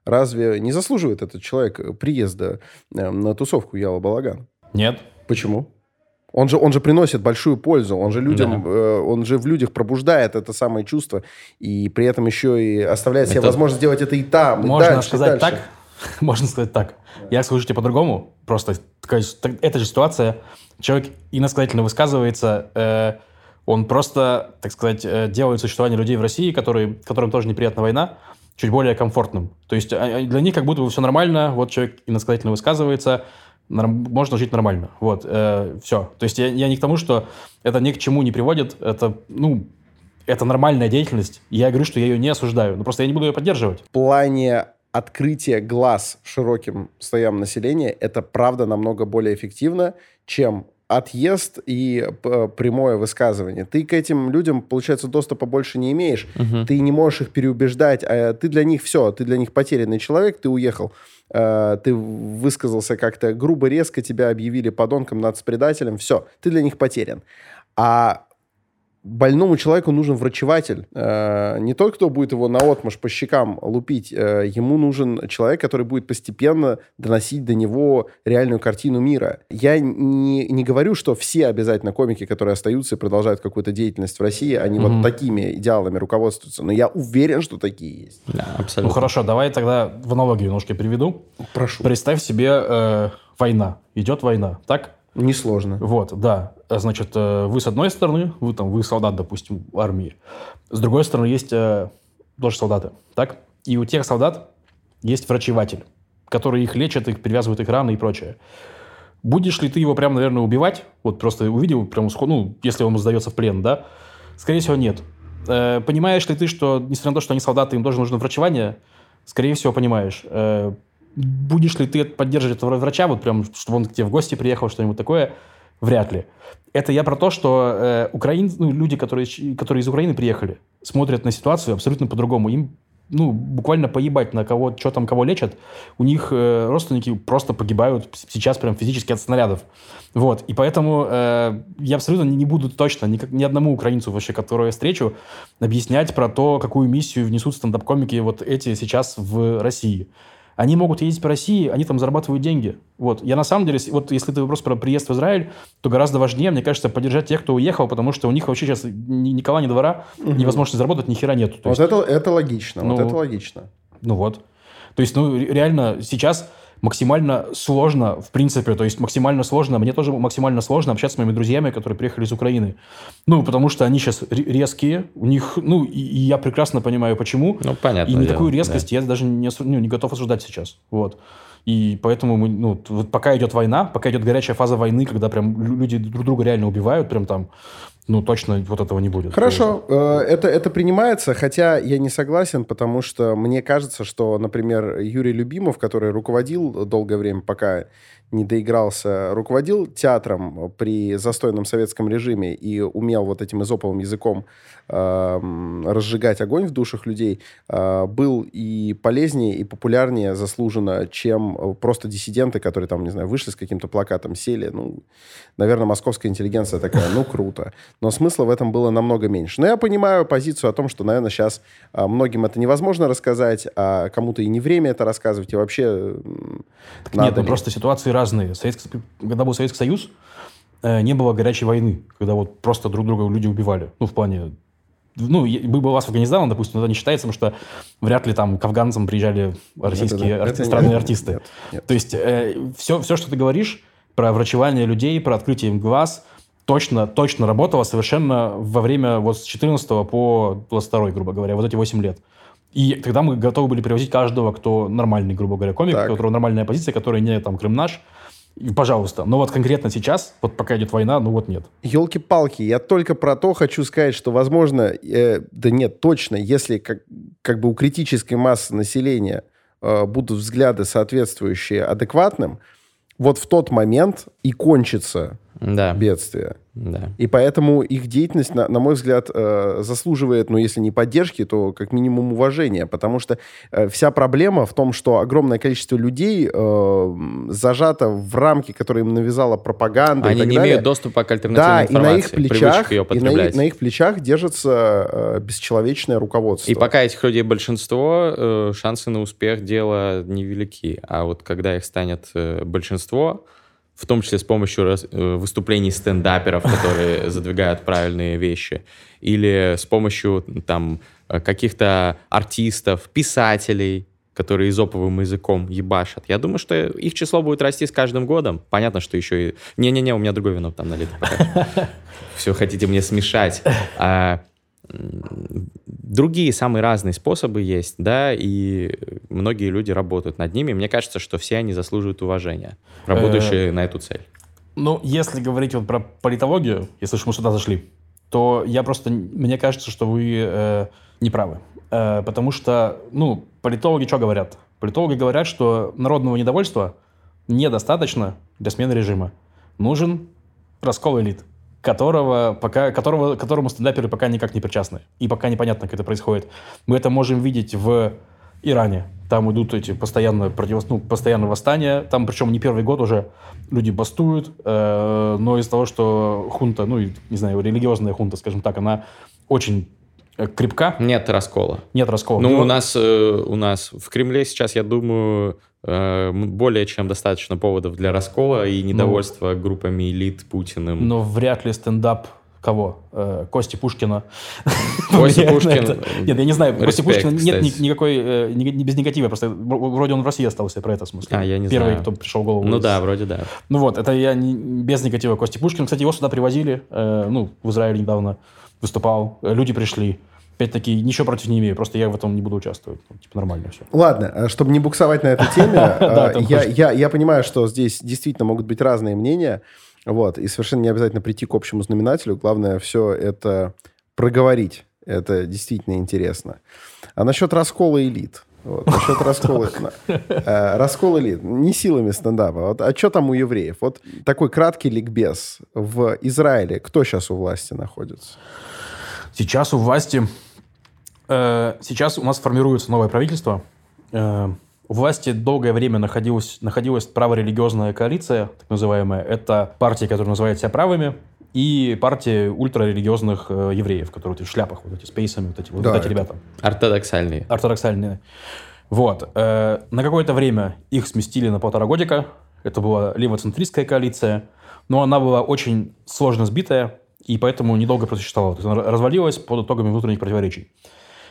разве не заслуживает этот человек приезда э, на тусовку Яла Балаган? Нет? Почему? Он же, он же приносит большую пользу, он же людям, э, он же в людях пробуждает это самое чувство, и при этом еще и оставляет себе Это- возможность делать это и там, и Можно дальше, и сказать дальше. так. Можно сказать так. Я скажу тебе по-другому. Просто такая, так- эта же ситуация. Человек иносказательно высказывается. э, он просто, так сказать, э, делает существование людей в России, которые, которым тоже неприятна война, чуть более комфортным. То есть а- а для них как будто бы все нормально. Вот человек иносказательно высказывается, можно жить нормально. Вот, все. То есть я, я не к тому, что это ни к чему не приводит. Это, ну, это нормальная деятельность. Я говорю, что я ее не осуждаю. Но просто я не буду ее поддерживать. В плане открытия глаз широким слоям населения это правда намного более эффективно, чем отъезд и п- прямое высказывание. Ты к этим людям, получается, доступа больше не имеешь. Мгм. Ты не можешь их переубеждать. А ты для них все, ты для них потерянный человек, ты уехал. Э, Ты высказался как-то грубо, резко, тебя объявили подонком, нацпредателем. Все, ты для них потерян. А больному человеку нужен врачеватель. Э, Не тот, кто будет его наотмашь по щекам лупить. э, Ему нужен человек, который будет постепенно доносить до него реальную картину мира. Я не, не говорю, что все обязательно комики, которые остаются и продолжают какую-то деятельность в России, они Мгм. вот такими идеалами руководствуются. Но я уверен, что такие есть. Да, Ну абсолютно. хорошо, давай тогда в аналогию немножко приведу. Прошу. Представь себе э, война. Идет война, так? Несложно. Вот, да. Значит, э, вы с одной стороны, вы там, вы солдат, допустим, армии. С другой стороны, есть э, тоже солдаты, так? И у тех солдат есть врачеватель, который их лечит, их привязывает их раны и прочее. Будешь ли ты его прям, наверное, убивать? Вот просто увидел, прям, сход- ну, если он сдается в плен, да? Скорее всего, нет. Э, понимаешь ли ты, что, несмотря на то, что они солдаты, им тоже нужно врачевание? Скорее всего, понимаешь. Э, будешь ли ты поддерживать этого врача, вот прям, чтобы он к тебе в гости приехал, что-нибудь такое? Вряд ли. Это я про то, что э, украин, ну, люди, которые, которые из Украины приехали, смотрят на ситуацию абсолютно по-другому. Им ну, буквально поебать на кого, что там кого лечат. У них э, родственники просто погибают сейчас прям физически от снарядов. Вот. И поэтому э, я абсолютно не буду точно ни, ни одному украинцу вообще, которого я встречу, объяснять про то, какую миссию внесут стендап-комики вот эти сейчас в России. Они могут ездить по России, они там зарабатывают деньги. Вот. Я на самом деле, вот если ты вопрос про приезд в Израиль, то гораздо важнее, мне кажется, поддержать тех, кто уехал, потому что у них вообще сейчас ни, ни кола, ни двора, ни возможности заработать, ни хера нету. То Вот есть, это, это логично. Ну, вот это логично. ну вот. То есть, ну, ре- реально, сейчас максимально сложно, в принципе, то есть максимально сложно, мне тоже максимально сложно общаться с моими друзьями, которые приехали из Украины. Ну, потому что они сейчас ре- резкие, у них, ну, и, и я прекрасно понимаю, почему. Ну, понятно. И на такую да. резкость я даже не, ну, не готов осуждать сейчас. Вот. И поэтому мы, ну, вот пока идет война, пока идет горячая фаза войны, когда прям лю- люди друг друга реально убивают, прям там, ну, точно вот этого не будет. Хорошо, э, это, это принимается, хотя я не согласен, потому что мне кажется, что, например, Юрий Любимов, который руководил долгое время, пока не доигрался, руководил театром при застойном советском режиме и умел вот этим изоповым языком эм, разжигать огонь в душах людей, э, был и полезнее, и популярнее заслуженно, чем э, просто диссиденты, которые там, не знаю, вышли с каким-то плакатом, сели. Ну, наверное, московская интеллигенция такая, ну, круто. Но смысла в этом было намного меньше. Но я понимаю позицию о том, что, наверное, сейчас а, многим это невозможно рассказать, а кому-то и не время это рассказывать, и вообще Так надо нет, ну просто ситуации разные. Советский- когда был Советский Союз, э, не было горячей войны, когда вот просто друг друга люди убивали. Ну, в плане... Ну, я- был бы у вас Афганистан, допустим, это не считается, потому что вряд ли там к афганцам приезжали российские Это- ар- это странные нет, артисты. нет, нет. То есть все, все, что ты говоришь про врачевание людей, про открытие им глаз, точно, точно работало совершенно во время вот с 14 по 22, грубо говоря, вот эти 8 лет. И тогда мы готовы были привозить каждого, кто нормальный, грубо говоря, комик, Так. у которого нормальная позиция, который не там Крым наш. И, пожалуйста. Но вот конкретно сейчас, вот пока идет война, ну вот нет. Елки-палки, я только про то хочу сказать, что, возможно, э, да нет, точно, если как, как бы у критической массы населения э, будут взгляды соответствующие адекватным, вот в тот момент и кончится Да, бедствие. да. И поэтому их деятельность, на, на мой взгляд, э, заслуживает, ну, если не поддержки, то как минимум уважения. Потому что э, вся проблема в том, что огромное количество людей э, зажато в рамки, которые им навязала пропаганда. и Они так не далее. имеют доступа к альтернативной Да, и на информации, их плечах, ее и на, на их плечах держится э, бесчеловечное руководство. И пока этих людей большинство, э, шансы на успех дела невелики. А вот когда их станет э, большинство, в том числе с помощью раз- э, выступлений стендаперов, которые задвигают правильные вещи, или с помощью там э, каких-то артистов, писателей, которые изоповым языком ебашат. Я думаю, что их число будет расти с каждым годом. Понятно, что еще и... Не-не-не, у меня другой вино там налито. Все хотите мне смешать. Другие самые разные способы есть, да, и многие люди работают над ними. Мне кажется, что все они заслуживают уважения, работающие на эту цель. Ну, если говорить вот про политологию, если уж мы сюда зашли, то я просто, мне кажется, что вы э, не правы. Э, потому что, ну, политологи что говорят? Политологи говорят, что народного недовольства недостаточно для смены режима. Нужен раскол элит, которого пока, которого, которому стендаперы пока никак не причастны. И пока непонятно, как это происходит. Мы это можем видеть в Иране. Там идут эти постоянно, против, ну, постоянно восстания. Там, причем не первый год уже люди бастуют. Э, но из-за того, что хунта, ну, не знаю, религиозная хунта, скажем так, она очень э, крепка. Нет раскола. Нет раскола. Ну, у нас, э, у нас в Кремле сейчас, я думаю, более чем достаточно поводов для раскола и недовольства ну, группами элит Путиным. Но вряд ли стендап кого? Э, Кости Пушкина. Костя Пушкин. Нет, я не знаю, Кости Пушкина нет никакой, э, без негатива, просто вроде он в России остался про это смысле. А, я не Первый, кто пришел в голову. Ну да, вроде да. Ну вот, это я без негатива Кости Пушкина. Кстати, его сюда привозили, э, ну, в Израиле недавно выступал, люди пришли. Опять-таки, ничего против не имею, просто я в этом не буду участвовать. Ну, типа, нормально все. Ладно, чтобы не буксовать на этой теме, я понимаю, что здесь действительно могут быть разные мнения. Вот. И совершенно не обязательно прийти к общему знаменателю. Главное все это проговорить. Это действительно интересно. А насчет раскола элит. Вот, насчет раскола, э, раскол элит. Не силами стендапа. Вот, а что там у евреев? Вот такой краткий ликбез. В Израиле кто сейчас у власти находится? Сейчас у власти... Э, сейчас у нас формируется новое правительство. Э, у власти долгое время находилась, находилась праворелигиозная коалиция, так называемая. Это партия, которая называет себя правыми, и партия ультрарелигиозных э, евреев, которые в шляпах, вот эти с пейсами, вот эти, вот, да, вот эти ребята. Ортодоксальные. Ортодоксальные. Вот. Э, на какое-то время их сместили на полтора годика. Это была левоцентристская коалиция, но она была очень сложно сбитая, и поэтому недолго просуществовала. То есть она развалилась под итогами внутренних противоречий.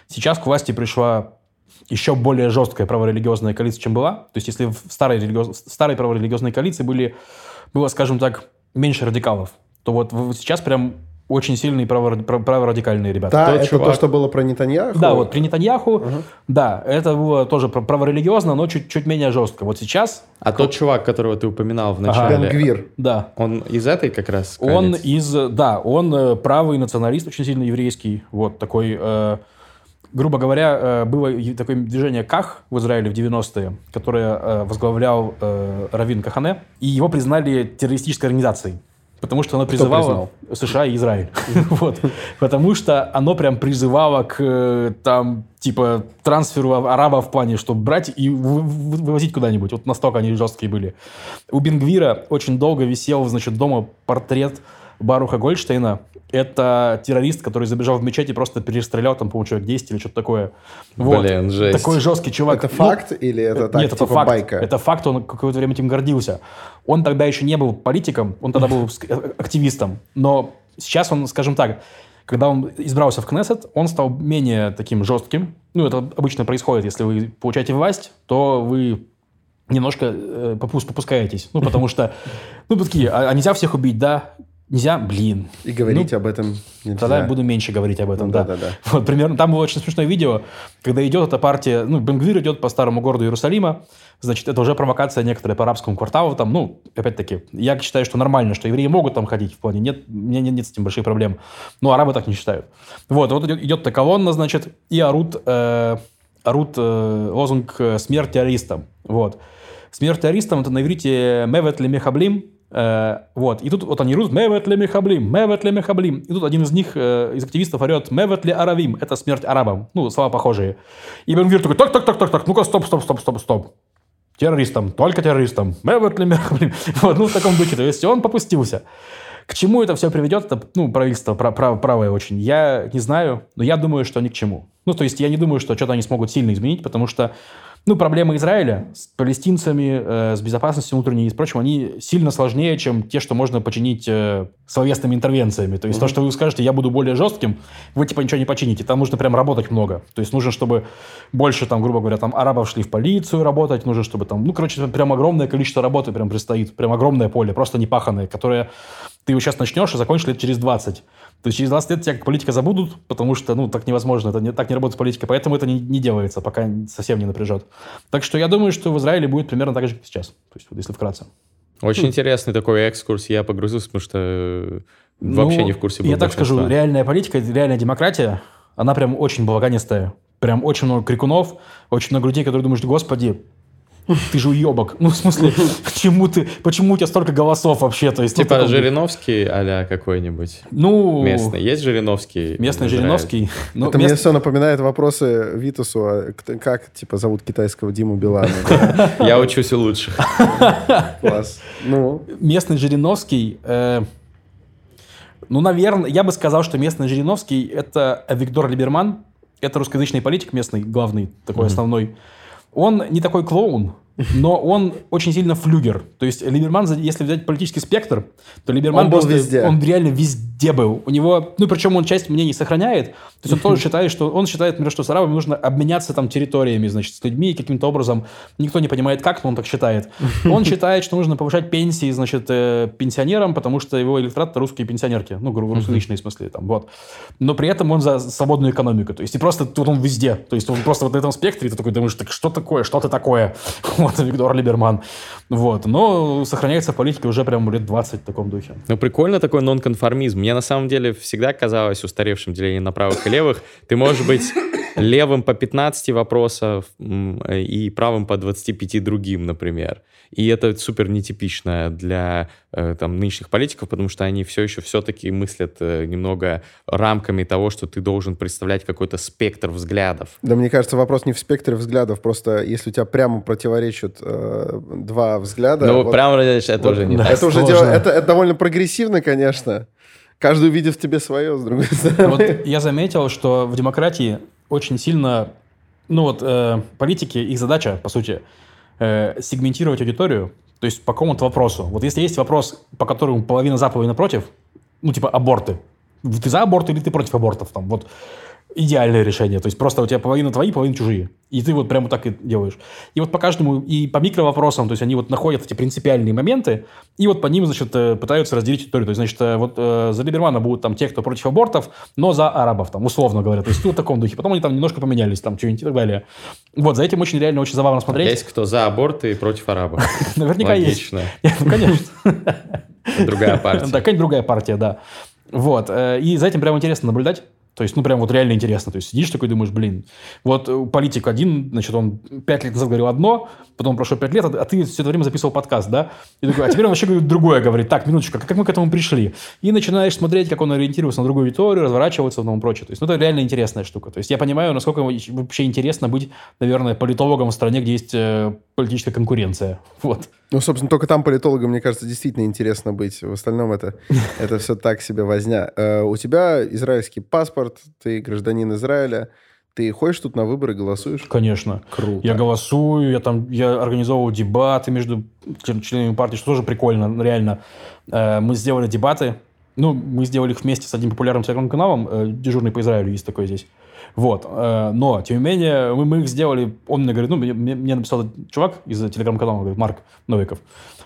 Сейчас к власти пришла еще более жесткая праворелигиозная коалиция, чем была. То есть если в старой, религиоз... старой праворелигиозной коалиции были, было, скажем так, меньше радикалов, то вот сейчас прям очень сильные право, праворадикальные ребята. Да, Тот это чувак... то, что было про Нетаньяху? Да, вот при Нетаньяху, угу. да, это было тоже праворелигиозно, но чуть, чуть менее жестко. Вот сейчас... А тот чувак, которого ты упоминал в начале... Ага. Бенгвир. Да. Он из этой как раз? Он из... Да, он э, правый националист, очень сильно еврейский, вот такой... Э, грубо говоря, э, было такое движение КАХ в Израиле в 90-е, которое э, возглавлял э, Равин Кахане, и его признали террористической организацией. Потому что оно призывало США и Израиль. вот. Потому что оно прям призывало к там, типа, трансферу арабов в плане, чтобы брать и вывозить куда-нибудь. Вот настолько они жесткие были. У Бенгвира очень долго висел, значит, дома портрет Баруха Гольштейна, это террорист, который забежал в мечеть и просто перестрелял там, по-моему, человек 10 или что-то такое. Вот. Блин, жесть. Такой жесткий чувак. Это факт ну, или это так, Нет, типа это факт. байка? Это факт, он какое-то время этим гордился. Он тогда еще не был политиком, он тогда был э, активистом. Но сейчас он, скажем так, когда он избрался в Кнессет, он стал менее таким жестким. Ну, это обычно происходит, если вы получаете власть, то вы немножко э, попускаетесь. Ну, потому что, ну, такие, а, а нельзя всех убить, да? Нельзя, блин. И говорить ну, об этом нельзя. Тогда я буду меньше говорить об этом, ну, да. Да, да, да. Вот, примерно, там было очень смешное видео, когда идет эта партия, ну, Бенгвир идет по старому городу Иерусалима, значит, это уже провокация некоторая по арабскому кварталу, там, ну, опять-таки, я считаю, что нормально, что евреи могут там ходить в плане, нет, у меня нет, нет с этим больших проблем, но арабы так не считают. Вот, вот идет, идет эта колонна, значит, и орут, э, орут э, лозунг э, «Смерть террористам», вот. Смерть террористам – это на иврите «Мевет ли мехаблим», вот. И тут вот они рут «Мевет ли Мехаблим», «Мевет ли Мехаблим». И тут один из них, э, из активистов, орет «Мевет ли Аравим». Это смерть арабам. Ну, слова похожие. И Бенгвир такой «Так, так, так, так, так, ну-ка, стоп, стоп, стоп, стоп, стоп». Террористам, только террористам. «Мевет ли Мехаблим». Вот, ну, в таком духе. То есть он попустился. К чему это все приведет, это, ну, правительство прав, прав, правое очень, я не знаю, но я думаю, что ни к чему. Ну, то есть я не думаю, что что-то они смогут сильно изменить, потому что ну, проблемы Израиля с палестинцами, э, с безопасностью внутренней и прочим, они сильно сложнее, чем те, что можно починить э, словесными интервенциями. То есть mm-hmm. то, что вы скажете, я буду более жестким, вы типа ничего не почините. Там нужно прям работать много. То есть нужно, чтобы больше, там, грубо говоря, там арабов шли в полицию работать, нужно, чтобы там, ну, короче, прям огромное количество работы прям предстоит, прям огромное поле, просто не паханное, которое ты его сейчас начнешь и закончишь лет через 20. То есть через 20 лет тебя как политика забудут, потому что, ну, так невозможно, это не, так не работает политика, поэтому это не, не делается, пока совсем не напряжет. Так что я думаю, что в Израиле будет примерно так же, как сейчас, то есть вот если вкратце. Очень интересный такой экскурс, я погрузился, потому что э, вообще ну, не в курсе был Я так скажу, реальная политика, реальная демократия, она прям очень благонистая. Прям очень много крикунов, очень много людей, которые думают, господи, Ты же уебок. Ну, в смысле, почему ты, почему у тебя столько голосов вообще? То есть, ну, Типа Жириновский а какой-нибудь. Ну, Местный. Есть Жириновский? Местный? Жириновский. Ну, Это мне мест- все напоминает вопросы Витусу, а как, типа, зовут китайского Диму Билана. Я учусь у лучших. Класс. Ну, местный Жириновский, э, ну, наверное, я бы сказал, что местный Жириновский – это Виктор Либерман, это русскоязычный политик местный, главный, такой основной. Он не такой клоун, но он очень сильно флюгер. То есть Либерман, если взять политический спектр, то Либерман Он был просто- везде. он реально везде был. У него, ну, причем он часть мнений сохраняет. То есть он тоже считает, что он считает, например, что с арабами нужно обменяться там территориями, значит, с людьми каким-то образом. Никто не понимает, как, но он так считает. Он считает, что нужно повышать пенсии, значит, э, пенсионерам, потому что его электорат это русские пенсионерки, ну, русскоязычные в смысле, там, вот. Но при этом он за свободную экономику. То есть и просто тут он везде. То есть он просто вот на этом спектре, ты такой думаешь, так что такое, что ты такое? Вот, Виктор Либерман. Вот. Но сохраняется в политике уже прям лет 20 в таком духе. Ну, прикольно такой нонконформизм. Мне на самом деле всегда казалось устаревшим деление на правых и левых. Ты можешь быть левым по 15 вопросов м, и правым по 25 другим, например. И это супер нетипично для э, там, нынешних политиков, потому что они все еще все-таки мыслят э, немного рамками того, что ты должен представлять какой-то спектр взглядов. да мне кажется, вопрос не в спектре взглядов, просто если у тебя прямо противоречат э, два взгляда... ну, вот прям это вот, уже не да. так. это уже дело, это, это довольно прогрессивно, конечно. Каждый увидев в тебе свое, с другой стороны. Вот я заметил, что в демократии очень сильно, ну вот, э, политики, их задача, по сути, э, сегментировать аудиторию, то есть по какому-то вопросу. Вот если есть вопрос, по которому половина за, половина против, ну, типа аборты. Ты за аборт или ты против абортов? Там, вот идеальное решение. То есть просто у тебя половина твои, половина чужие. И ты вот прямо так и делаешь. И вот по каждому, и по микровопросам, то есть они вот находят эти принципиальные моменты, и вот по ним, значит, э, пытаются разделить аудиторию. То есть, значит, э, вот э, за Либермана будут там те, кто против абортов, но за арабов, там, условно говоря. То есть, в таком духе. Потом они там немножко поменялись, там, что-нибудь и так далее. Вот, за этим очень реально очень забавно смотреть. Есть кто за аборты и против арабов. Наверняка есть. Ну, конечно. Другая партия. Да, какая-нибудь другая партия, да. Вот. э, И за этим прям интересно наблюдать. То есть, ну, прям вот реально интересно. То есть, сидишь такой, думаешь, блин, вот э, политик один, значит, он пять лет назад говорил одно, потом прошло пять лет, а а ты все это время записывал подкаст, да? И такой, а теперь он вообще говорит другое, говорит, так, минуточку, как мы к этому пришли? И начинаешь смотреть, как он ориентируется на другую аудиторию, разворачивается и тому прочее. То есть, ну, это реально интересная штука. То есть, я понимаю, насколько вообще интересно быть, наверное, политологом в стране, где есть э, политическая конкуренция. Вот. Ну, собственно, только там политологам, мне кажется, действительно интересно быть. В остальном это, это все так себе возня. Э, у тебя израильский паспорт, ты гражданин Израиля, ты ходишь тут на выборы, голосуешь? Конечно. Круто. Я голосую, я там я организовывал дебаты между член- членами партии, что тоже прикольно, реально. Э, Мы сделали дебаты. Ну, мы сделали их вместе с одним популярным телеграм-каналом, э, дежурный по Израилю, есть такой здесь. Вот. э, Но, тем не менее, мы, мы их сделали. Он мне говорит, ну, мне, мне- написал чувак из телеграм-канала, говорит, Марк Новиков.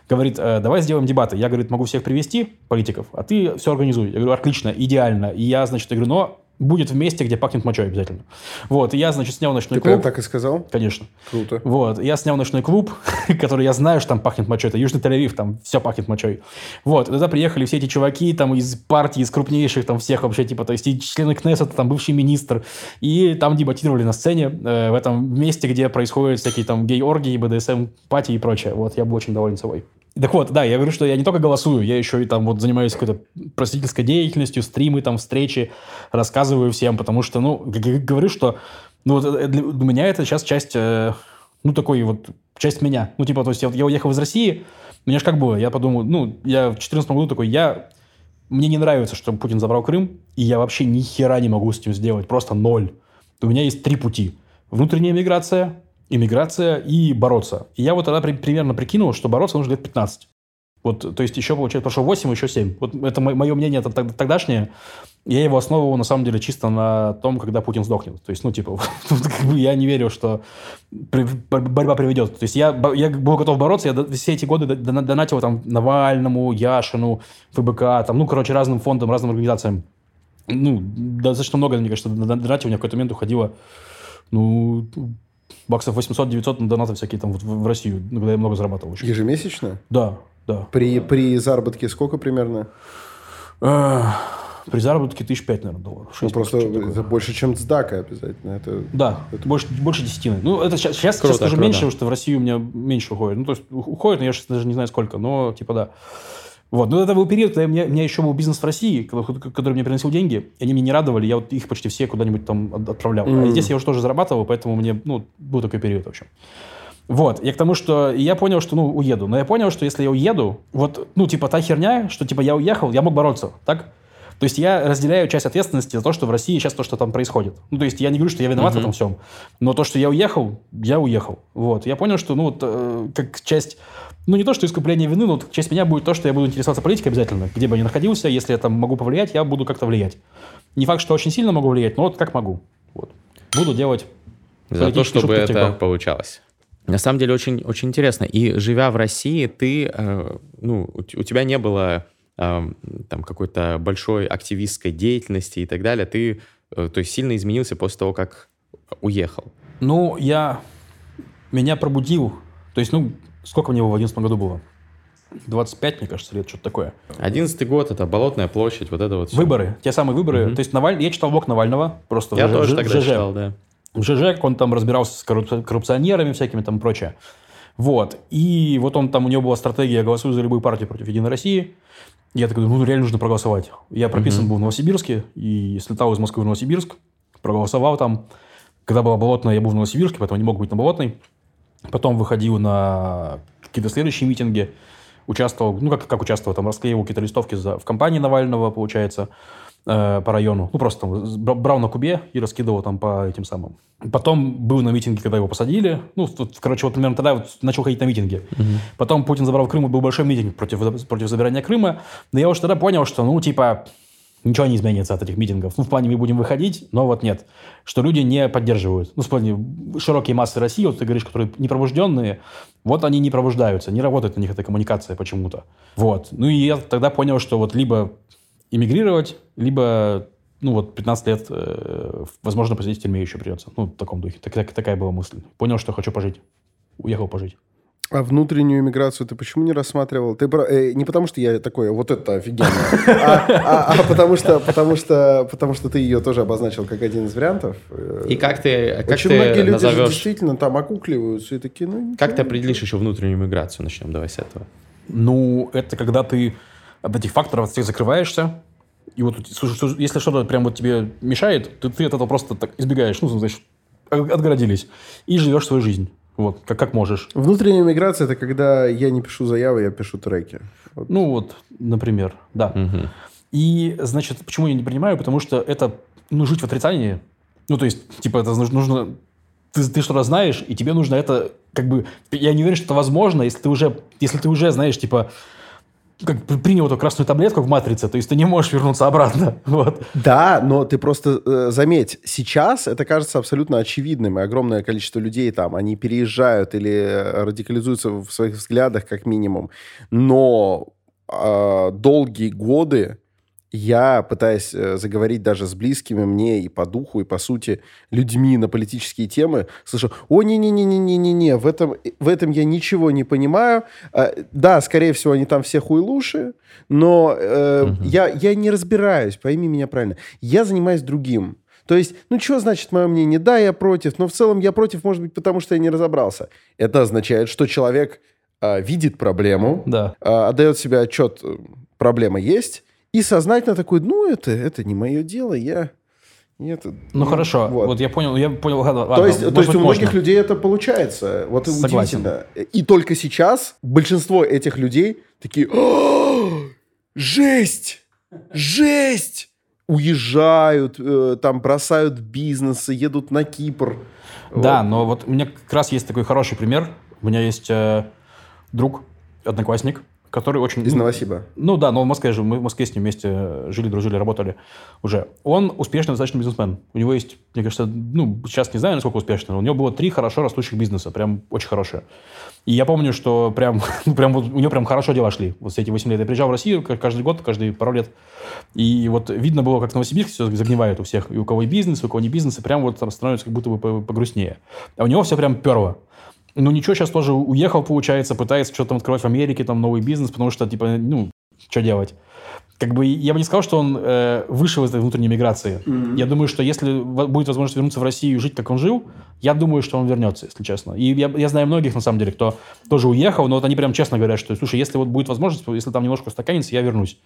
Говорит, «Э, давай сделаем дебаты. Я, говорит, могу всех привести, политиков, а ты все организуй. Я говорю, отлично, идеально. И я, значит, я говорю, но будет в месте, где пахнет мочой обязательно. Вот, я, значит, снял ночной Ты клуб. так и сказал? Конечно. Круто. Вот, я снял ночной клуб, который я знаю, что там пахнет мочой. Это Южный Тель-Авив, там все пахнет мочой. Вот, и туда приехали все эти чуваки там из партии, из крупнейших там всех вообще, типа, то есть и члены Кнессета, там бывший министр. И там дебатировали на сцене, э, в этом месте, где происходят всякие там гей-оргии, БДСМ-пати и прочее. Вот, я был очень доволен собой. Так вот, да, я говорю, что я не только голосую, я еще и там вот занимаюсь какой-то просветительской деятельностью, стримы, там, встречи, рассказываю всем, потому что, ну, говорю, что ну, вот это для, меня это сейчас часть, э, ну, такой вот, часть меня. Ну, типа, то есть я, я уехал из России, мне же как было, я подумал, ну, я в 2014 году такой, я, мне не нравится, что Путин забрал Крым, и я вообще ни хера не могу с этим сделать, просто ноль. У меня есть три пути. Внутренняя миграция, иммиграция и бороться. И я вот тогда при- примерно прикинул, что бороться нужно лет 15. Вот, то есть еще, получается, прошло 8, еще 7. Вот это мое мнение это тог- тогдашнее. Я его основывал, на самом деле, чисто на том, когда Путин сдохнет. То есть, ну, типа, я не верю, что борьба приведет. То есть, я, я был готов бороться, я все эти годы дона- донатил там Навальному, Яшину, ФБК, там, ну, короче, разным фондам, разным организациям. Ну, достаточно много, мне кажется, дон- донатил, у меня в какой-то момент уходило, ну, баксов 800-900 на донаты всякие там вот в Россию, ну, когда я много зарабатывал еще. Ежемесячно? Да, да. При, при заработке сколько примерно? Э, При заработке тысяч пять, наверное, долларов. Ну, просто такое. это больше, чем сдака обязательно. Это... Да, больше, больше десятины. Ну, это сейчас, сейчас, Круто, сейчас даже круто. меньше, потому что в Россию у меня меньше уходит. Ну, то есть уходит, но я сейчас даже не знаю сколько, но типа да. Вот, но это был период, когда у меня, у меня еще был бизнес в России, который, мне приносил деньги, и они меня не радовали, я вот их почти все куда-нибудь там от- отправлял. А Мгм. здесь я уже тоже зарабатывал, поэтому мне, ну, был такой период, в общем. Вот, я к тому, что я понял, что, ну, уеду. Но я понял, что если я уеду, вот, ну, типа, та херня, что, типа, я уехал, я мог бороться, так? То есть я разделяю часть ответственности за то, что в России сейчас то, что там происходит. Ну, то есть я не говорю, что я виноват в этом всем, но то, что я уехал, я уехал. Вот, я понял, что, ну, вот, э, как часть, ну, не то, что искупление вины, но вот часть меня будет то, что я буду интересоваться политикой обязательно, где бы я ни находился, если я там могу повлиять, я буду как-то влиять. Не факт, что очень сильно могу влиять, но вот как могу. Вот. Буду делать За то, чтобы шутки в это TikTok. получалось. На самом деле очень, очень интересно. И живя в России, ты, э, ну, у, у тебя не было э, там какой-то большой активистской деятельности и так далее. Ты, э, то есть, сильно изменился после того, как уехал. Ну, я... Меня пробудил. То есть, ну, сколько мне его в 11 году было? 25, мне кажется, лет, что-то такое. Одиннадцатый год, это Болотная площадь, вот это вот всё. Выборы, те самые выборы. Мгм. То есть, Наваль... я читал блог Навального, просто в Я ЖЖ тоже в тогда ЖЖ. читал, да. В ЖЖ он там разбирался с коррупци- коррупционерами всякими там и прочее. Вот. И вот он там, у него была стратегия «Голосую за любую партию против Единой России». Я такой, ну, реально нужно проголосовать. Я прописан был в Новосибирске, и слетал из Москвы в Новосибирск, проголосовал там. Когда была Болотная, я был в Новосибирске, поэтому не мог быть на Болотной. Потом выходил на какие-то следующие митинги, участвовал, ну, как, как участвовал, там, расклеивал какие-то листовки за, в компании Навального, получается, э, по району. Ну, просто там, брал на кубе и раскидывал там по этим самым. Потом был на митинге, когда его посадили. Ну, тут, короче, вот примерно тогда вот начал ходить на митинги. Потом Путин забрал Крым, и был большой митинг против, против забирания Крыма. Но я уже тогда понял, что, ну, типа, ничего не изменится от этих митингов. Ну, в плане мы будем выходить, но вот нет. Что люди не поддерживают. Ну, в плане широкие массы России, вот ты говоришь, которые непробужденные, вот они не пробуждаются, не работает на них эта коммуникация почему-то. Вот. Ну, и я тогда понял, что вот либо эмигрировать, либо, ну, вот 15 лет, э, возможно, посидеть в тюрьме еще придется. Ну, в таком духе. Так- так- такая была мысль. Понял, что хочу пожить. Уехал пожить. А внутреннюю иммиграцию ты почему не рассматривал? Ты про- э, не потому что я такой, вот это офигенно, а, а- а потому что, потому что, потому что ты ее тоже обозначил как один из вариантов. Э, И как ты, как Очень ты многие люди же действительно там окукливаются и такие, ну как ты определишь еще внутреннюю миграцию? Начнем давай с этого. Ну, это когда ты от этих факторов всех закрываешься, и вот слушай, если что-то прям вот тебе мешает, то ты от этого просто так избегаешь, ну, значит, от- отгородились, и живешь свою жизнь. Вот, как, как можешь. Внутренняя миграция это когда я не пишу заявы, я пишу треки. Вот. Ну, вот, например, да. Мгм. И, значит, почему я не принимаю? Потому что это, ну, жить в отрицании. Ну, то есть, типа, это нужно... нужно- ты, ты что-то знаешь, и тебе нужно это, как бы... Я не уверен, что это возможно, если ты уже, если ты уже знаешь, типа, как принял эту красную таблетку в «Матрице», то есть ты не можешь вернуться обратно. Вот. Да, но ты просто э, заметь, сейчас это кажется абсолютно очевидным, и огромное количество людей там, они переезжают или радикализуются в своих взглядах как минимум, но э, долгие годы я, пытаясь э, заговорить даже с близкими мне и по духу, и по сути людьми на политические темы, слышу, о, не-не-не-не-не-не, в этом, в этом я ничего не понимаю. Э, да, скорее всего, они там все хуйлуши, но э, я, я не разбираюсь, пойми меня правильно. Я занимаюсь другим. То есть, ну, что значит мое мнение? Да, я против, но в целом я против, может быть, потому что я не разобрался. Это означает, что человек э, видит проблему, Да. э, отдает себе отчет, э, проблема есть, и сознательно такой, ну, это, это не мое дело, я... Это, Ну, хорошо, вот. вот. я понял, я понял, ладно, То есть, то есть у многих можно. людей это получается. Вот и Согласен. удивительно. И только сейчас большинство этих людей такие, «О, жесть, жесть, уезжают, э, там бросают бизнесы, едут на Кипр. Да, Вот. но вот у меня как раз есть такой хороший пример. У меня есть э, друг, одноклассник, который очень... Из Новосиба. Ну да, но в Москве же, мы в Москве с ним вместе э, жили, дружили, работали уже. Он успешный достаточно бизнесмен. У него есть, мне кажется, ну, сейчас не знаю, насколько успешный, но у него было три хорошо растущих бизнеса, прям очень хорошие. И я помню, что прям, ну, прям вот у него прям хорошо дела шли. Вот все эти 8 лет. Я приезжал в Россию каждый год, каждые пару лет. И вот видно было, как Новосибирск все загнивает у всех. И у кого и бизнес, и у кого не бизнес, и прям вот там становится как будто бы по- погрустнее. А у него все прям перло. Ну, ничего, сейчас тоже уехал, получается, пытается что-то там открывать в Америке, там, новый бизнес, потому что, типа, ну, что делать? Как бы я бы не сказал, что он э, вышел из этой внутренней миграции. Я думаю, что если будет возможность вернуться в Россию и жить, как он жил, я думаю, что он вернется, если честно. И я, я знаю многих, на самом деле, кто тоже уехал, но вот они прям честно говорят, что, слушай, если вот будет возможность, если там немножко устаканится, я вернусь.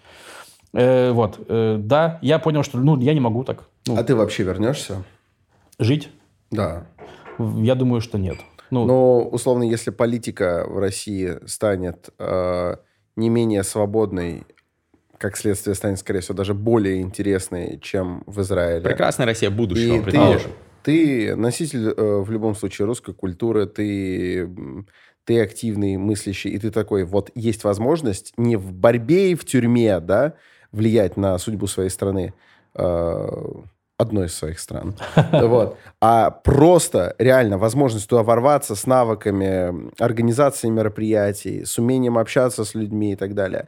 Э, вот, э, да, я понял, что, ну, я не могу так ну, А ты вообще вернешься? жить. Да. Я думаю, что нет. Ну, Но, условно, если политика в России станет э, не менее свободной, как следствие станет, скорее всего, даже более интересной, чем в Израиле. Прекрасная Россия будущего, И ты, предположим. ты носитель э, в любом случае русской культуры, ты, ты активный, мыслящий, и ты такой, вот есть возможность не в борьбе и в тюрьме, да, влиять на судьбу своей страны, э, одной из своих стран, вот, а просто реально возможность туда ворваться с навыками организации мероприятий, с умением общаться с людьми и так далее.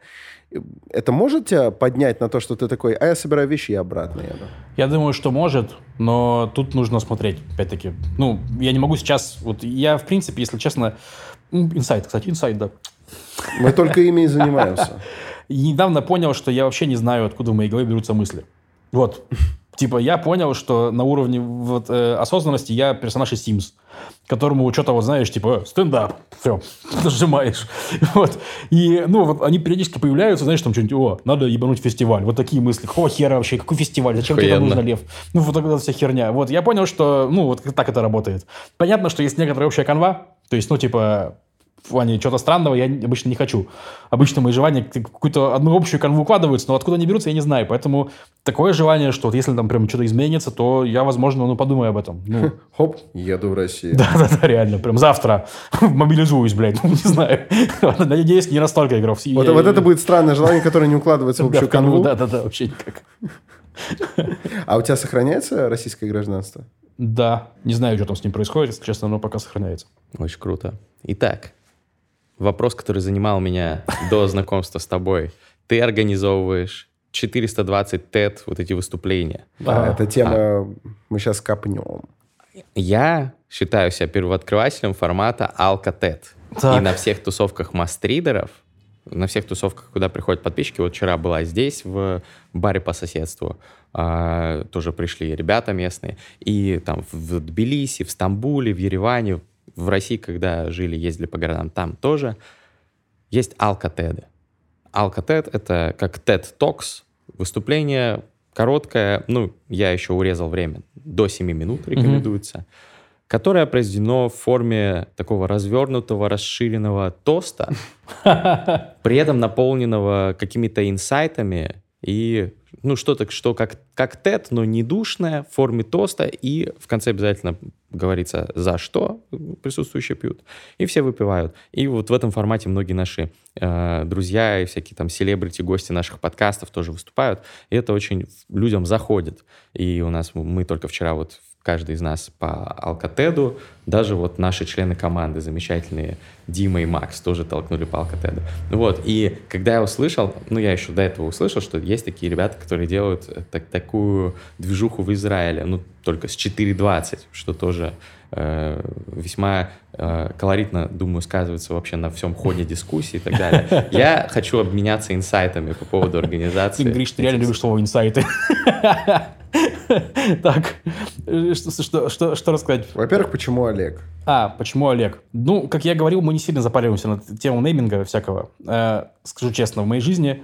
Это может тебя поднять на то, что ты такой, а я собираю вещи и обратно еду? Я думаю, что может, но тут нужно смотреть, опять-таки. Ну, я не могу сейчас... Вот я, в принципе, если честно... м, Инсайт, кстати, инсайт, да. Мы только ими и занимаемся. И недавно понял, что я вообще не знаю, откуда в моей голове берутся мысли. Вот. Типа, я понял, что на уровне вот, э, осознанности я персонаж из Sims, которому что-то, вот знаешь, типа, стендап, все, нажимаешь. Вот. И, ну, вот они периодически появляются, знаешь, там что-нибудь, о, надо ебануть фестиваль. Вот такие мысли. Какого хера вообще? Какой фестиваль? Зачем тебе нужно, Лев? Ну, вот такая вся херня. Вот, я понял, что, ну, вот так это работает. Понятно, что есть некоторая общая канва, то есть, ну, типа, в плане чего-то странного я обычно не хочу. Обычно мои желания какую-то одну общую канву укладываются, но откуда они берутся, я не знаю. Поэтому такое желание, что вот если там прям что-то изменится, то я, возможно, ну, подумаю об этом. Ну, Хоп, еду в Россию. да-да-да, реально. Прям завтра мобилизуюсь, блядь. Ну, не знаю. Надеюсь, не настолько игров. Вот, вот это будет странное желание, которое не укладывается в общую канву. Да-да-да, вообще никак. А у тебя сохраняется российское гражданство? Да, не знаю, что там с ним происходит, если честно, но пока сохраняется. Очень круто. Итак, вопрос, который занимал меня до знакомства с тобой. Ты организовываешь 420 TED, вот эти выступления. Да, А, эта тема мы сейчас копнем. Я считаю себя первооткрывателем формата. Так. И на всех тусовках мастридеров, на всех тусовках, куда приходят подписчики, вот вчера была здесь, в баре по соседству, а, тоже пришли ребята местные, и там в Тбилиси, в Стамбуле, в Ереване, в России, когда жили, ездили по городам, там тоже есть алкотеды. Алкотед — это как TED Talks, выступление короткое, ну, я еще урезал время, до 7 минут рекомендуется, которое произведено в форме такого развернутого, расширенного тоста, при этом наполненного какими-то инсайтами и ну что-то, что как, как TED, но не душное, в форме тоста, и в конце обязательно говорится, за что присутствующие пьют, и все выпивают. И вот в этом формате многие наши э, друзья и всякие там селебрити, гости наших подкастов тоже выступают, и это очень людям заходит. И у нас, мы только вчера вот каждый из нас по Алкотеду, даже вот наши члены команды замечательные, Дима и Макс, тоже толкнули по Алкотеду. Вот, и когда я услышал, ну, я еще до этого услышал, что есть такие ребята, которые делают э, так, такую движуху в Израиле, ну, только с 4.20, что тоже э, весьма э, колоритно, думаю, сказывается вообще на всем ходе дискуссии и так далее. Я хочу обменяться инсайтами по поводу организации. Ты говоришь, ты реально любишь слово инсайты. Так, что- что- что что рассказать? Во-первых, почему Олег? А, почему Олег? Ну, как я говорил, мы не сильно запариваемся на тему нейминга всякого. Э, скажу честно, в моей жизни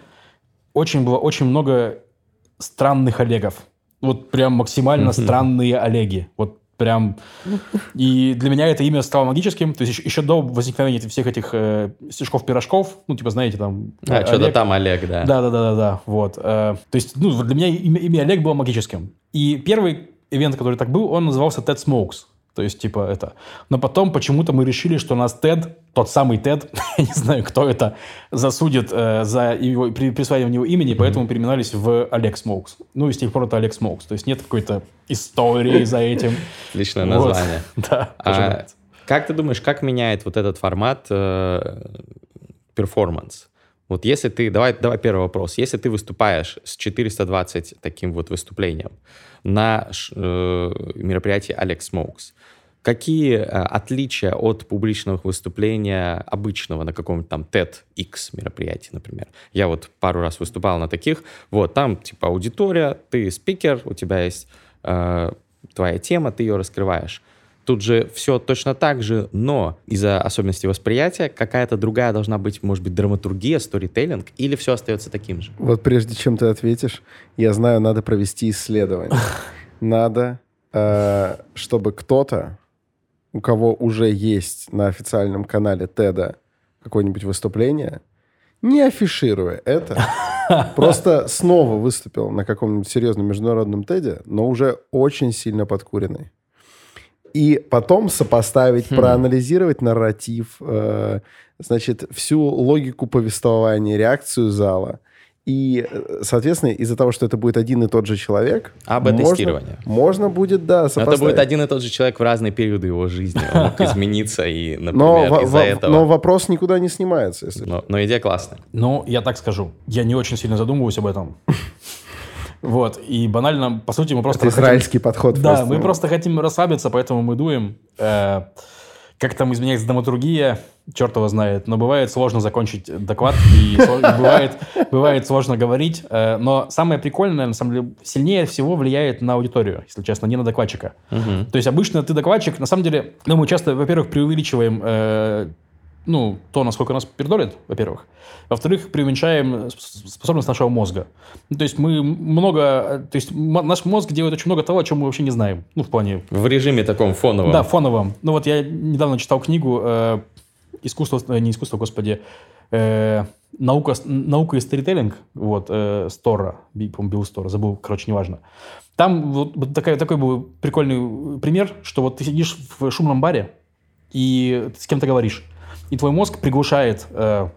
очень было очень много странных Олегов. Вот прям максимально странные Олеги. Вот прям... И для меня это имя стало магическим. То есть еще, еще до возникновения всех этих э, стишков-пирожков, ну, типа, знаете, там... А, э, что-то Олег- там Олег, да. да, да, да, да, да. Вот. э, то есть, ну, для меня имя, имя Олег было магическим. И первый ивент, который так был, он назывался TED Smokes. То есть, типа, это. Но потом почему-то мы решили, что нас TED, тот самый TED, я не знаю, кто это, засудит э, за его, при, присваивание его имени, поэтому переименовались в Олег Smokes. Ну, и с тех пор это Олег Smokes. То есть, нет какой-то истории за этим. Отличное Вот. название. Да, А как ты думаешь, как меняет вот этот формат э, перформанс? Вот если ты, давай, давай первый вопрос. Если ты выступаешь с 420 таким вот выступлением на э, мероприятии Alex Smokes, Какие э, отличия от публичного выступления обычного на каком-то там TEDx мероприятии, например? Я вот пару раз выступал на таких. Вот, там типа аудитория, ты спикер, у тебя есть э, твоя тема, ты ее раскрываешь. Тут же все точно так же, но из-за особенностей восприятия какая-то другая должна быть, может быть, драматургия, сторителлинг, или все остается таким же? Вот прежде чем ты ответишь, я знаю, надо провести исследование. Надо, э, чтобы кто-то, у кого уже есть на официальном канале Теда какое-нибудь выступление, не афишируя это, просто снова выступил на каком-нибудь серьезном международном Теде, но уже очень сильно подкуренный. И потом сопоставить, Хм. проанализировать нарратив, э, значит, всю логику повествования, реакцию зала. И, э, соответственно, из-за того, что это будет один и тот же человек... АБ-тестирование. Можно, можно будет, да, это будет один и тот же человек в разные периоды его жизни. Он мог измениться и, но, например, из-за этого. но вопрос никуда не снимается. Если... Но, но идея классная. Ну, я так скажу. Я не очень сильно задумываюсь об этом. Вот. И банально, по сути, мы просто... Это хотим- израильский подход. Да, мы просто хотим расслабиться, поэтому мы дуем. Э, Как там изменяется драматургия, черт его знает. Но бывает сложно закончить доклад, и бывает, бывает сложно говорить. Э, Но самое прикольное, на самом деле, сильнее всего влияет на аудиторию, если честно, не на докладчика. Мгм. То есть обычно ты докладчик, на самом деле, ну, мы часто, во-первых, преувеличиваем э, ну, то, насколько нас пердолит, во-первых. Во-вторых, преуменьшаем способность нашего мозга. Ну, то есть мы много... То есть наш мозг делает очень много того, о чем мы вообще не знаем. Ну, в плане... В режиме таком фоновом. Да, фоновом. Ну, вот я недавно читал книгу э, «Искусство...» э, Не искусство, господи. э, наука, наука и сторителлинг. Вот, э, Стора. По-моему, Билл Стора. Забыл, короче, неважно. Там вот, вот такая, такой был прикольный пример, что вот ты сидишь в шумном баре, и ты с кем-то говоришь. И твой мозг приглушает э,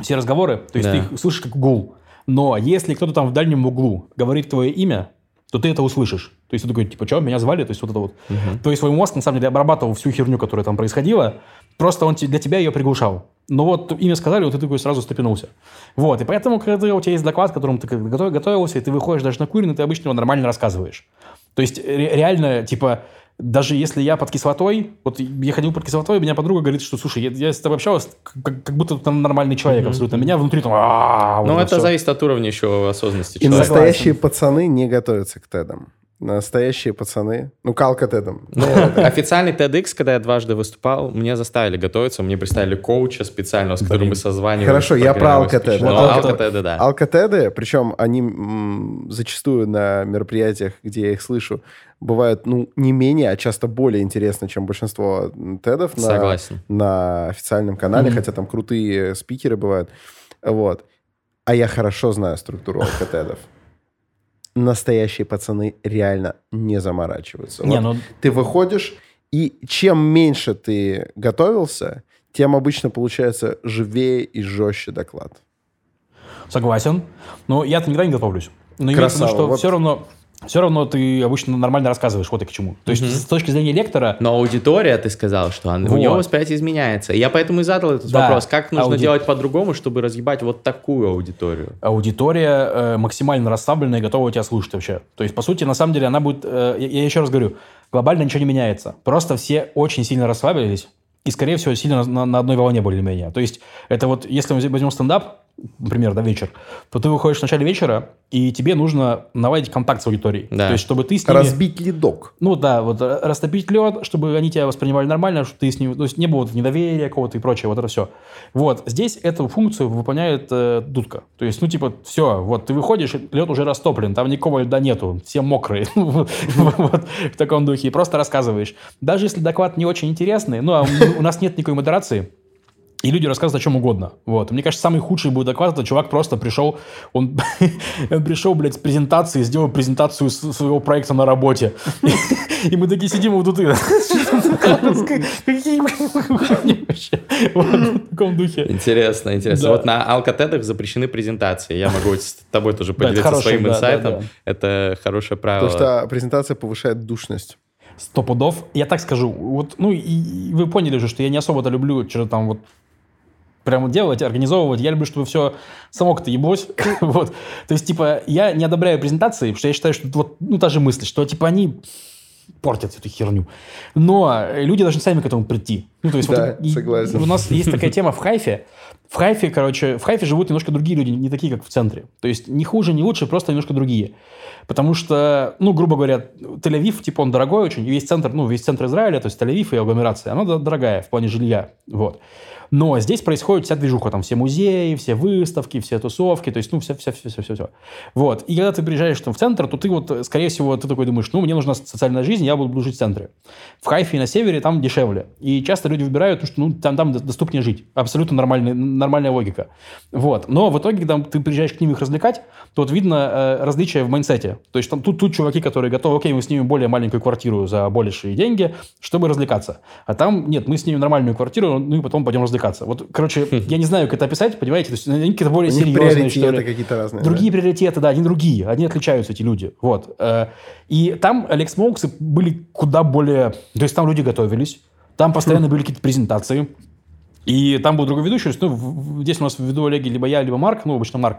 все разговоры, то есть Да. ты их слышишь как гул. Но если кто-то там в дальнем углу говорит твое имя, то ты это услышишь. То есть ты такой, типа, что, меня звали? То есть вот это вот. То есть твой мозг, на самом деле, обрабатывал всю херню, которая там происходила, просто он для тебя ее приглушал. Но вот имя сказали, вот ты такой сразу стопянулся. Вот, и поэтому, когда у тебя есть доклад, к которому ты готовился, и ты выходишь даже на курину, ты обычно его нормально рассказываешь. То есть ре- реально, типа, даже если я под кислотой, вот я ходил под кислотой, меня подруга говорит, что, слушай, я, я с тобой общалась, как, как будто там нормальный человек абсолютно. Меня внутри там... Вот Ну, это зависит от уровня еще осознанности И человека. настоящие пацаны не готовятся к тедам. Настоящие пацаны... Ну, калка тедом. Ну, официальный TEDx, когда я дважды выступал, мне заставили готовиться, мне представили коуча специального, с которым мы созванивались. Хорошо, я про Alka-TED. спич. Ну, Alka-TED, да. Алкотеды, причем они зачастую на мероприятиях, где я их слышу, бывают, ну, не менее, а часто более интересны, чем большинство тедов на, на официальном канале, Мгм. хотя там крутые спикеры бывают. Вот. А я хорошо знаю структуру алкотедов. Настоящие пацаны реально не заморачиваются. Не, Вот ну, ты выходишь, и чем меньше ты готовился, тем обычно получается живее и жестче доклад. Согласен. Но я-то никогда не готовлюсь. Но имеется в виду, Красава, что вот. все равно, все равно ты обычно нормально рассказываешь, вот и к чему. То есть с точки зрения лектора, Но аудитория, ты сказал, что он- у Вот. него восприятие изменяется. Я поэтому и задал этот Да. вопрос. Как нужно Ауди- делать по-другому, чтобы разъебать вот такую аудиторию? аудитория э, максимально расслабленная и готова тебя слушать вообще. То есть, по сути, на самом деле, она будет... э, я, я еще раз говорю, глобально ничего не меняется. Просто все очень сильно расслабились и, скорее всего, сильно на, на одной волне более-менее. То есть, это вот, если мы возьмем стендап, например, да, вечер, то ты выходишь в начале вечера, и тебе нужно наладить контакт с аудиторией. Да. То есть, чтобы ты с ними... Разбить ледок. Ну да, вот э, растопить лед, чтобы они тебя воспринимали нормально, чтобы ты с ними, то есть не было вот недоверия какого-то и прочее, вот это все. Вот, здесь эту функцию выполняет э, дудка. То есть, ну типа, все, вот ты выходишь, и лед уже растоплен, там никакого льда нету, все мокрые. Вот в таком духе. И просто рассказываешь. Даже если доклад не очень интересный, ну а у нас нет никакой модерации, и люди рассказывают о чем угодно. Вот. Мне кажется, самый худший будет доклад, это чувак просто пришел, он, он пришел, блядь, с презентацией, сделал презентацию своего проекта на работе. И мы такие сидим вообще? Вот, в таком духе. Интересно, интересно. Вот на алкотедах запрещены презентации. Я могу с тобой тоже поделиться своим инсайтом. Это хорошее правило. Потому что презентация повышает душность. Сто пудов. Я так скажу. Вот, ну, и, и вы поняли же, что я не особо-то люблю что-то там вот прямо делать, организовывать. Я люблю, чтобы все само как-то еблось. вот. То есть, типа, я не одобряю презентации, потому что я считаю, что вот, ну, та же мысль, что, типа, они портят эту херню. Но люди должны сами к этому прийти. Ну, то есть Да, вот, и- согласен. у нас есть такая тема в Хайфе. В Хайфе, короче, в Хайфе живут немножко другие люди, не такие, как в центре. То есть не хуже, не лучше, просто немножко другие. Потому что, ну, грубо говоря, Тель-Авив, типа, он дорогой очень, и весь центр, ну, весь центр Израиля, то есть Тель-Авив и агломерация, она дорогая в плане жилья, вот. Но здесь происходит вся движуха, там все музеи, все выставки, все тусовки, то есть, ну, все, все, все, все, все, все. Вот. И когда ты приезжаешь там, в центр, то ты вот, э, скорее всего, ты такой думаешь, ну, мне нужна социальная жизнь, я буду жить в центре. В Хайфе и на севере там дешевле. И часто люди выбирают, потому что ну, там, там доступнее жить. Абсолютно нормальная, нормальная логика. Вот. Но в итоге, когда ты приезжаешь к ним их развлекать, то вот видно э, различия в майнсете. То есть там тут, тут чуваки, которые готовы, окей, мы снимем более маленькую квартиру за большие деньги, чтобы развлекаться. А там, нет, мы снимем нормальную квартиру, ну и потом пойдем развлекаться. Вот, короче, я не знаю, как это описать, понимаете? То есть они какие-то более У них серьезные, что приоритеты ли. какие-то разные. Другие приоритеты, да, они другие, они отличаются, эти люди. Вот. Э, И там Алекс Моуксы были куда более... То есть там люди готовились, там постоянно были какие-то презентации, и там был другой ведущий, то есть, ну, здесь у нас в виду Олеги либо я, либо Марк, ну, обычно Марк.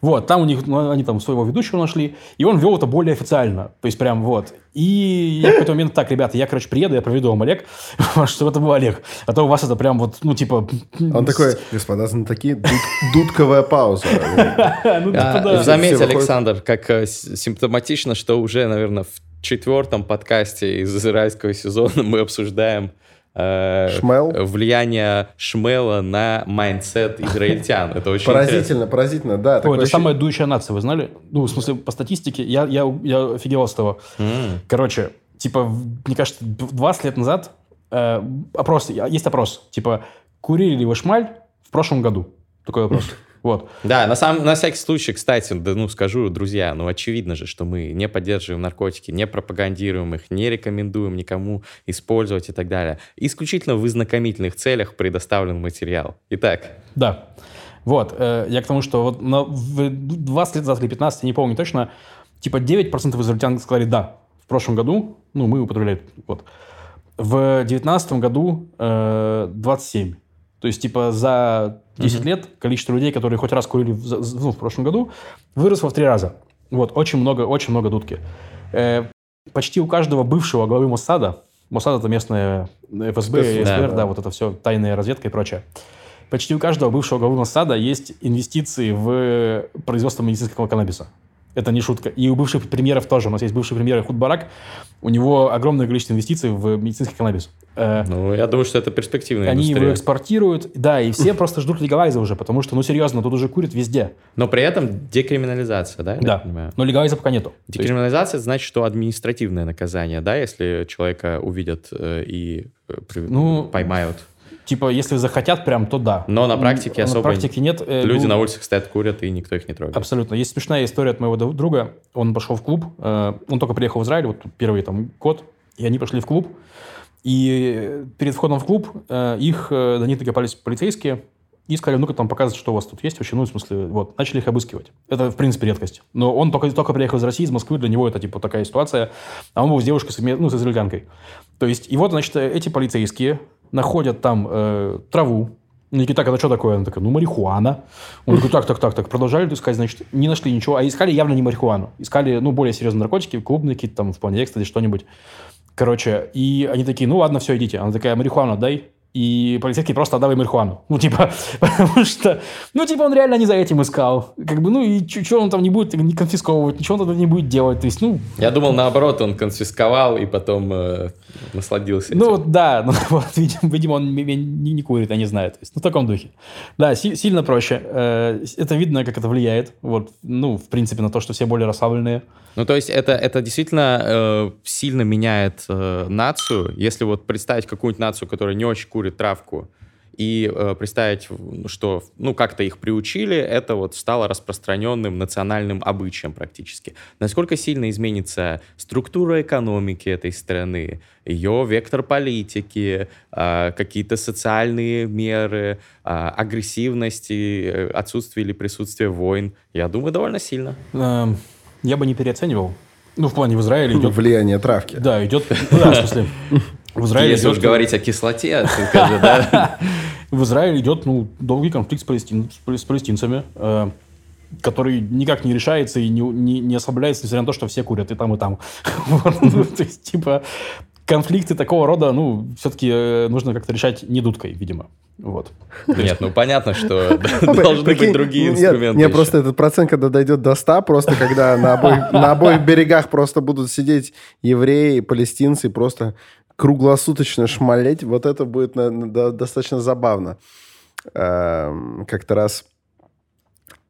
Вот, там у них, ну, они там своего ведущего нашли, и он вел это более официально, то есть прям вот. И я в какой-то момент, так, ребята, я, короче, приеду, я проведу вам Олег, чтобы это был Олег, а то у вас это прям вот, ну, типа... Он такой, господа знатоки, дуд- дудковая пауза. ну, А. Заметь. Александр, как э, симптоматично, что уже, наверное, в четвертом подкасте из израильского сезона мы обсуждаем э, Шмаль? влияние шмали на mindset израильтян. Это очень интересно. Поразительно, поразительно, да. Ой, это ощущение- самая дующая нация, вы знали? Ну, в смысле, по статистике, я, я, я офигел с того. М. Короче, типа, мне кажется, д- 20 лет назад э, опрос, есть опрос, типа, курили ли вы шмаль в прошлом году? Такой вопрос. Вот. Да, на, самом, на всякий случай, кстати, да, ну скажу, друзья, ну очевидно же, что мы не поддерживаем наркотики, не пропагандируем их, не рекомендуем никому использовать и так далее. Исключительно в ознакомительных целях предоставлен материал. Итак, Да. Вот. э, я к тому, что вот на, в 20 лет назад или 15, я не помню точно, типа 9% израильтян сказали «да». В прошлом году, ну, мы употребляли. Вот. В 2019 году э, 27. То есть, типа, за 10 лет количество людей, которые хоть раз курили в, ну, в прошлом году, выросло в три раза. Вот, очень много, очень много дудки. Э, почти у каждого бывшего главы Моссада, Моссад это местная ФСБ, Спецслужба, СБР, да. да, вот это все, тайная разведка и прочее. Почти у каждого бывшего главы Моссада есть инвестиции в производство медицинского каннабиса. Это не шутка. И у бывших премьеров тоже. У нас есть бывший премьер Худ Барак. У него огромное количество инвестиций в медицинский каннабис. Э, ну я думаю, что это перспективная Они его индустрия. экспортируют. Да, и все просто ждут легалайза уже, потому что, ну, серьезно, тут уже курят везде. Но при этом декриминализация, да? Да. понимаю? Но легалайза пока нету. То есть- Декриминализация значит, что административное наказание, да, если человека увидят э, и э, Ну, поймают. Типа, если захотят прям, то да. Но на практике На особо практике нет. Э, Люди ну, на улицах стоят, курят, и никто их не трогает. Абсолютно. Есть смешная история от моего друга. Он пошел в клуб. э, Он только приехал в Израиль, вот первый там год. И они пошли в клуб. И перед входом в клуб э, их э, до них докопались полицейские и сказали, ну-ка там показывать, что у вас тут есть вообще. Ну, в смысле, вот. Начали их обыскивать. Это, в принципе, редкость. Но он только, только приехал из России, из Москвы. Для него это, типа, такая ситуация. А он был с девушкой, ну, с израильтянкой. То есть, и вот, значит, эти полицейские находят там э, траву, так, это что такое? Она такая, ну, марихуана. Он такой, так, так, так, так. Продолжали искать, значит, не нашли ничего. А искали явно не марихуану. Искали, ну, более серьезные наркотики, клубные какие-то там, в плане экстази, что-нибудь. Короче, и они такие, ну, ладно, все, идите. Она такая, марихуану отдай. И полицейский просто отдавай марихуану. Ну, типа, потому что, ну, типа, он реально не за этим искал. Как бы, ну, и что он там не будет не конфисковывать, ничего он тогда не будет делать. То есть, ну, Я думал, наоборот, он конфисковал и потом э, насладился Ну этим. да, ну, вот, видимо, видимо, он не, не- не курит, я не знаю. То есть, ну, в таком духе. Да, си- сильно проще. Э, Это видно, как это влияет. Вот, ну, в принципе, на то, что все более расслабленные. Ну, то есть это, это действительно э, сильно меняет э, нацию. Если вот представить какую-нибудь нацию, которая не очень курит травку, и э, представить, что ну как-то их приучили, это вот стало распространенным национальным обычаем практически. Насколько сильно изменится структура экономики этой страны, ее вектор политики, э, какие-то социальные меры, э, агрессивности, э, отсутствие или присутствие войн, я думаю, довольно сильно. Эм, Я бы не переоценивал. Ну, в плане в Израиле идет... Влияние травки. Да, идет... Ну, да, в смысле... В Израиле Если уж идет, говорить о кислоте, да? в Израиле идет, ну, долгий конфликт с, палестин- с палестинцами. Э, который никак не решается и не, не, не ослабляется, несмотря на то, что все курят и там, и там. Ну, то есть, типа, конфликты такого рода, ну, все-таки э, нужно как-то решать не дудкой, видимо. Вот. Нет, ну понятно, что должны быть другие инструменты. Не, еще. просто этот процент, когда дойдет до 100, просто когда на обоих, берегах просто будут сидеть евреи, палестинцы, просто круглосуточно шмалеть, вот это будет достаточно забавно. Эм, Как-то раз,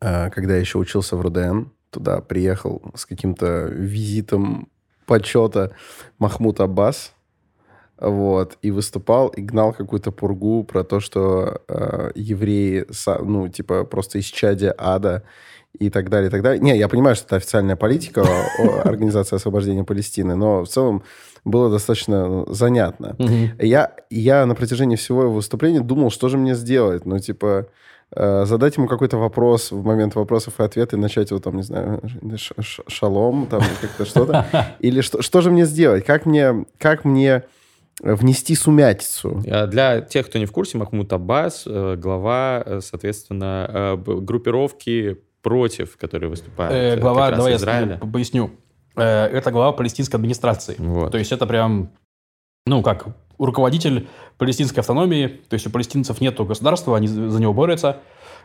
э, когда я еще учился в РУДН, туда приехал с каким-то визитом почета Махмуд Аббас, вот, и выступал, и гнал какую-то пургу про то, что э, евреи, ну, типа, просто из чади ада и так далее, и так далее. Не, я понимаю, что это официальная политика Организации освобождения Палестины, но в целом было достаточно ну, занятно. Я, я на протяжении всего его выступления думал, что же мне сделать. Ну, типа, э, задать ему какой-то вопрос в момент вопросов и ответов, и начать его там, не знаю, ш- ш- шалом, там, как-то что-то. Или что, что же мне сделать? Как мне, как мне внести сумятицу? А Для тех, кто не в курсе, Махмуд Аббас, э, глава, э, соответственно, группировки против, которые выступают Э, глава, как раз давай я Израиля. поясню. Э, это глава палестинской администрации. Вот. То есть это прям, ну как, руководитель палестинской автономии. То есть у палестинцев нет государства, они за за него борются.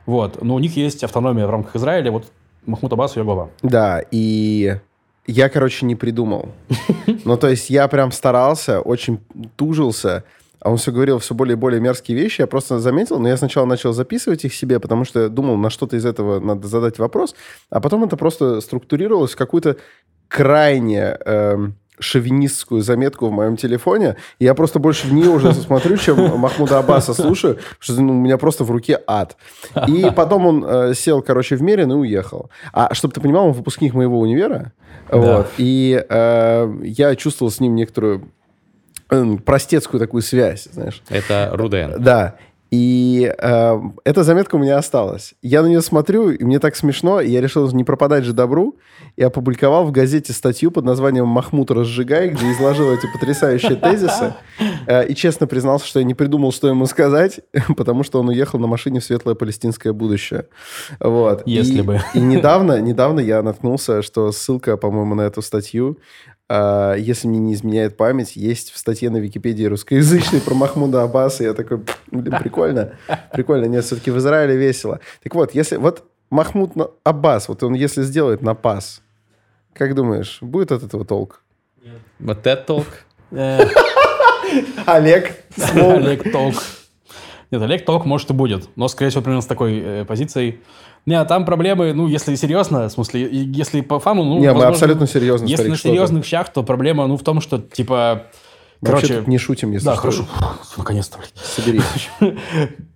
Вот. Но у них есть автономия в рамках Израиля. Вот Махмуд Аббас ее глава. Да, и я, короче, не придумал. Ну, то есть я прям старался, очень тужился, а он все говорил все более и более мерзкие вещи. Я просто заметил, но я сначала начал записывать их себе, потому что я думал, на что-то из этого надо задать вопрос, а потом это просто структурировалось в какую-то крайне эм, шовинистскую заметку в моем телефоне. И я просто больше в нее уже смотрю, чем Махмуда Аббаса слушаю, что ну, у меня просто в руке ад. И потом он э, сел, короче, в Мерин и уехал. А чтобы ты понимал, он выпускник моего универа. Да. Вот, и э, я чувствовал с ним некоторую э, простецкую такую связь, знаешь. Это Руден. Да. И э, эта заметка у меня осталась. Я на нее смотрю, и мне так смешно, и я решил не пропадать же добру, и опубликовал в газете статью под названием «Махмуд разжигай», где изложил эти потрясающие тезисы. Э, и честно признался, что я не придумал, что ему сказать, потому что он уехал на машине в светлое палестинское будущее. Вот. Если И- бы. И недавно, недавно я наткнулся, что ссылка, по-моему, на эту статью если мне не изменяет память, есть в статье на Википедии русскоязычной про Махмуда Аббаса. Я такой, блин, прикольно. Прикольно. Нет, все-таки в Израиле весело. Так вот, если вот Махмуд Аббас, вот он если сделает на пас, как думаешь, будет от этого толк? Вот это толк. Э, Олег, Олег Толк. Нет, Олег Толк может и будет, но, скорее всего, примерно с такой э, позицией. Не, а там проблемы, ну, если серьезно, в смысле, если по фану, ну, Не, мы возможно, абсолютно серьезно, Если старик, на серьезных щах, то проблема, ну, в том, что, типа, Вообще короче... тут не шутим, если да, что. хорошо. Наконец-то, блядь. Соберись.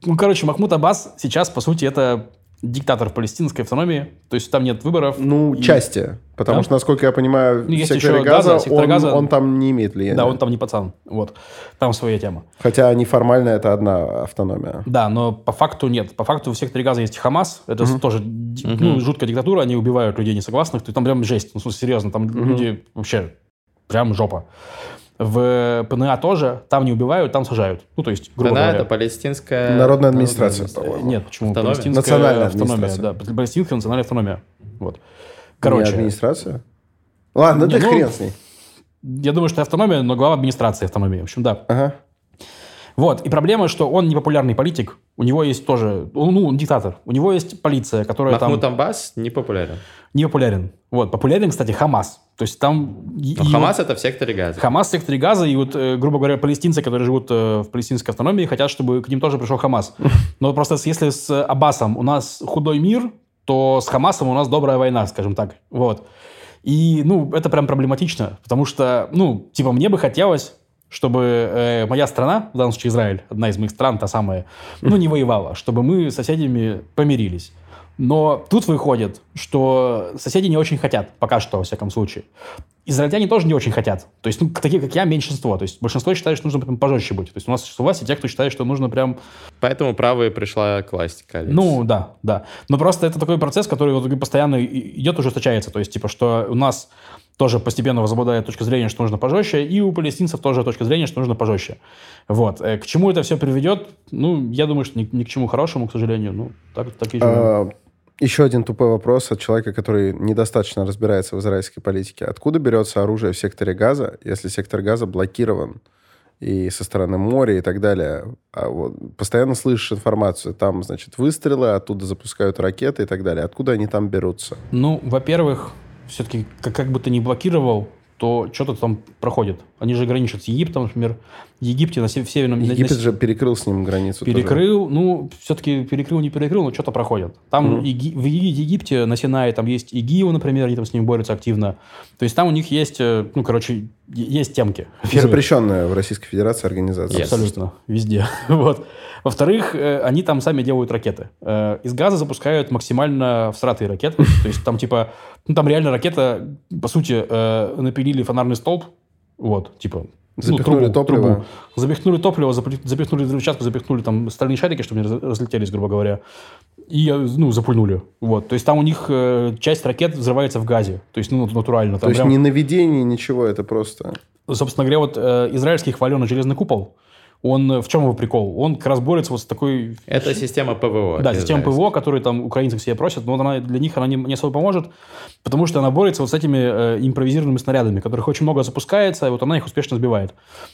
Ну, короче, Махмуд Аббас сейчас, по сути, это диктатор палестинской автономии. То есть там нет выборов. Ну, И- части. Потому Да? что, насколько я понимаю, Ну, есть еще Газа, Газа, сектор он, Газа. он там не имеет влияния. Да, он там не пацан. Вот. Там своя тема. Хотя неформально это одна автономия. Да, но по факту нет. По факту в секторе Газа есть Хамас. Это тоже ди- ну, жуткая диктатура. Они убивают людей несогласных. То есть там прям жесть. Ну, серьезно. Там люди вообще прям жопа. В ПНА тоже. Там не убивают, там сажают. Ну, то есть, грубо ПНА говоря. это палестинская... Народная администрация, по-моему. Нет, почему? Автономия? Палестинская Национальная автономия. администрация. Да, палестинская национальная автономия. Вот. Не Короче, администрация? Ладно, Не, да ну- хрен с ней. я думаю, что автономия, но глава администрации автономии. В общем, да. Ага. Вот. И проблема, что он непопулярный политик. У него есть тоже... он, Ну, он диктатор. У него есть полиция, которая там... Махмуд Амбас не популярен. не популярен. Вот, популярен, кстати, Хамас. То есть там... и- Но Хамас вот это в секторе Газа. Хамас в секторе Газа, и вот, э, грубо говоря, палестинцы, которые живут э, в палестинской автономии, хотят, чтобы к ним тоже пришел Хамас. Но просто если с Аббасом у нас худой мир, то с Хамасом у нас добрая война, скажем так. Вот. И, ну, это прям проблематично, потому что, ну, типа, мне бы хотелось, чтобы э, моя страна, в данном случае Израиль, одна из моих стран, та самая, ну, не воевала, чтобы мы с соседями помирились. Но тут выходит, что соседи не очень хотят, пока что, во всяком случае. Израильтяне тоже не очень хотят. То есть, ну, такие, как я, меньшинство. То есть, большинство считает, что нужно прям пожестче быть. То есть, у нас у власти те, кто считает, что нужно прям Поэтому правая пришла к власти, коалиция. ну, да, да. Но просто это такой процесс, который вот постоянно и- идет, ужесточается. То есть, типа, что у нас тоже постепенно возобладает точка зрения, что нужно пожестче, и у палестинцев тоже точка зрения, что нужно пожестче. Вот. Э, К чему это все приведет? Ну, я думаю, что ни, ни к чему хорошему, к сожалению. Ну, так, так и живем. А, Еще один тупой вопрос от человека, который недостаточно разбирается в израильской политике. Откуда берется оружие в секторе газа, если сектор газа блокирован и со стороны моря и так далее? А вот постоянно слышишь информацию, там, значит, выстрелы, оттуда запускают ракеты и так далее. Откуда они там берутся? Ну, во-первых, все-таки, как, как бы ты ни блокировал, то что-то там проходит. Они же граничат с Египтом, например. Египте на сев- в северном... Египет на- же перекрыл с ним границу. тоже. Перекрыл, ну, все-таки перекрыл, не перекрыл, но что-то проходит. Там Мгм. Еги- в Еги- Египте, на Синае, там есть ИГИЛ, например, они там с ним борются активно. То есть там у них есть, э, ну, короче, есть темки. Запрещенная в Российской Федерации организация. Yes. Абсолютно, везде. вот. Во-вторых, э, они там сами делают ракеты. Э, Из газа запускают максимально всратые ракеты. То есть там типа, ну там реально ракета, по сути, напилили фонарный столб, вот, типа, ну, Запихнули трубу, топливо. трубу. Запихнули топливо, запихнули взрывчатку, запихнули там стальные шарики, чтобы раз- разлетелись, грубо говоря. И, э, ну, запульнули. Вот. То есть там у них э, часть ракет взрывается в газе. То есть, ну, натурально. То Там есть прям- ни наведение, ничего, это просто... собственно говоря, вот э, израильский хваленый железный купол, он э, в чем его прикол? Он как раз борется вот с такой... Это система ПВО. Да, система. ПВО, которую там украинцы себе просят, но она, для них она не, не особо поможет, потому что она борется вот с этими э, импровизированными снарядами, которых очень много запускается, и вот она их успешно сбивает.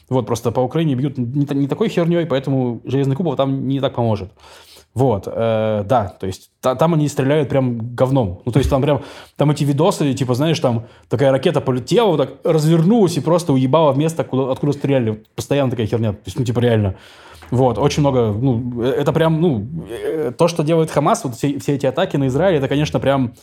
Вот, просто по Украине бьют не, не такой херней, поэтому железный купол там не так поможет. Вот, э, да, то есть та- там они стреляют прям говном. Ну, то есть там прям, там эти видосы, типа, знаешь, там такая ракета полетела, вот так развернулась и просто уебала в место, куда, откуда стреляли. Постоянно такая херня. То есть, ну, типа, реально. Вот, очень много, ну, э, это прям, ну, э, то, что делает Хамас, вот все, все эти атаки на Израиль, это, конечно, прям,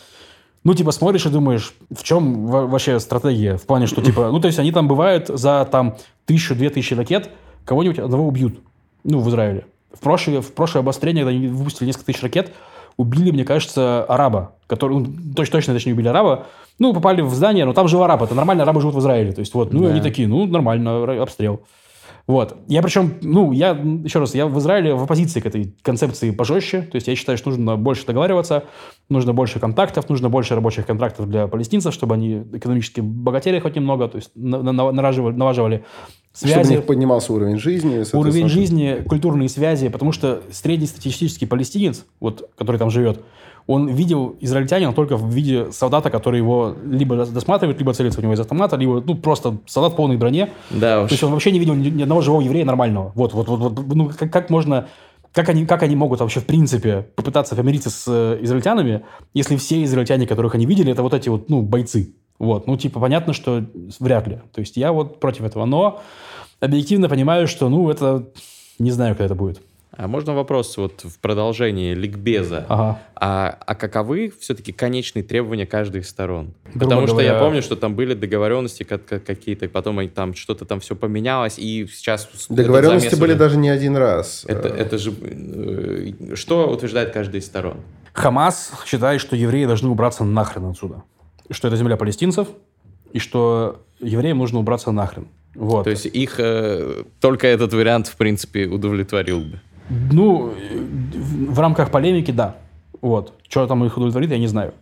ну, типа, смотришь и думаешь, в чем во- вообще стратегия? В плане, что, типа, ну, то есть они там бывают за, там, тысячу-две тысячи ракет, кого-нибудь одного убьют, ну, в Израиле. В прошлое, в прошлое обострение, когда они выпустили несколько тысяч ракет, убили, мне кажется, араба, который, ну, точно, точно, точнее, убили араба, ну, попали в здание, но там жил араб, это нормально, арабы живут в Израиле, то есть, вот, ну, Да. они такие, ну, нормально, обстрел. Вот. Я причем, ну, я, еще раз, я в Израиле в оппозиции к этой концепции пожестче. То есть я считаю, что нужно больше договариваться, нужно больше контактов, нужно больше рабочих контрактов для палестинцев, чтобы они экономически богатели хоть немного, то есть на- на- нараживали- налаживали Чтобы у связи них поднимался уровень жизни. соответственно, уровень жизни, культурные связи, потому что среднестатистический палестинец, вот, который там живет, он видел израильтянина только в виде солдата, который его либо дос- досматривает, либо целится в него из автомата, либо, ну, просто солдат в полной броне. Да уж. То есть он вообще не видел ни, ни одного живого еврея нормального. Вот, вот, вот, вот. Ну, как, как можно... Как они, как они могут вообще, в принципе, попытаться помириться с э, израильтянами, если все израильтяне, которых они видели, это вот эти вот, ну, бойцы. Вот, ну, типа, понятно, что вряд ли. То есть я вот против этого. Но объективно понимаю, что, ну, это... Не знаю, когда это будет. А можно вопрос вот в продолжении ликбеза? Ага. А, а каковы все-таки конечные требования каждой из сторон? Грубо Потому что я говоря- помню, что там были договоренности как- как- какие-то, потом они там что-то там все поменялось, и сейчас... Договоренности замес были уже- даже не один раз. Это, это же... э, Что утверждает каждая из сторон? Хамас считает, что евреи должны убраться нахрен отсюда. Что это земля палестинцев, и что евреям нужно убраться нахрен. Вот. То есть их э, только этот вариант, в принципе, удовлетворил бы. Ну, в рамках полемики, да. Вот. Что там их удовлетворит, я не знаю.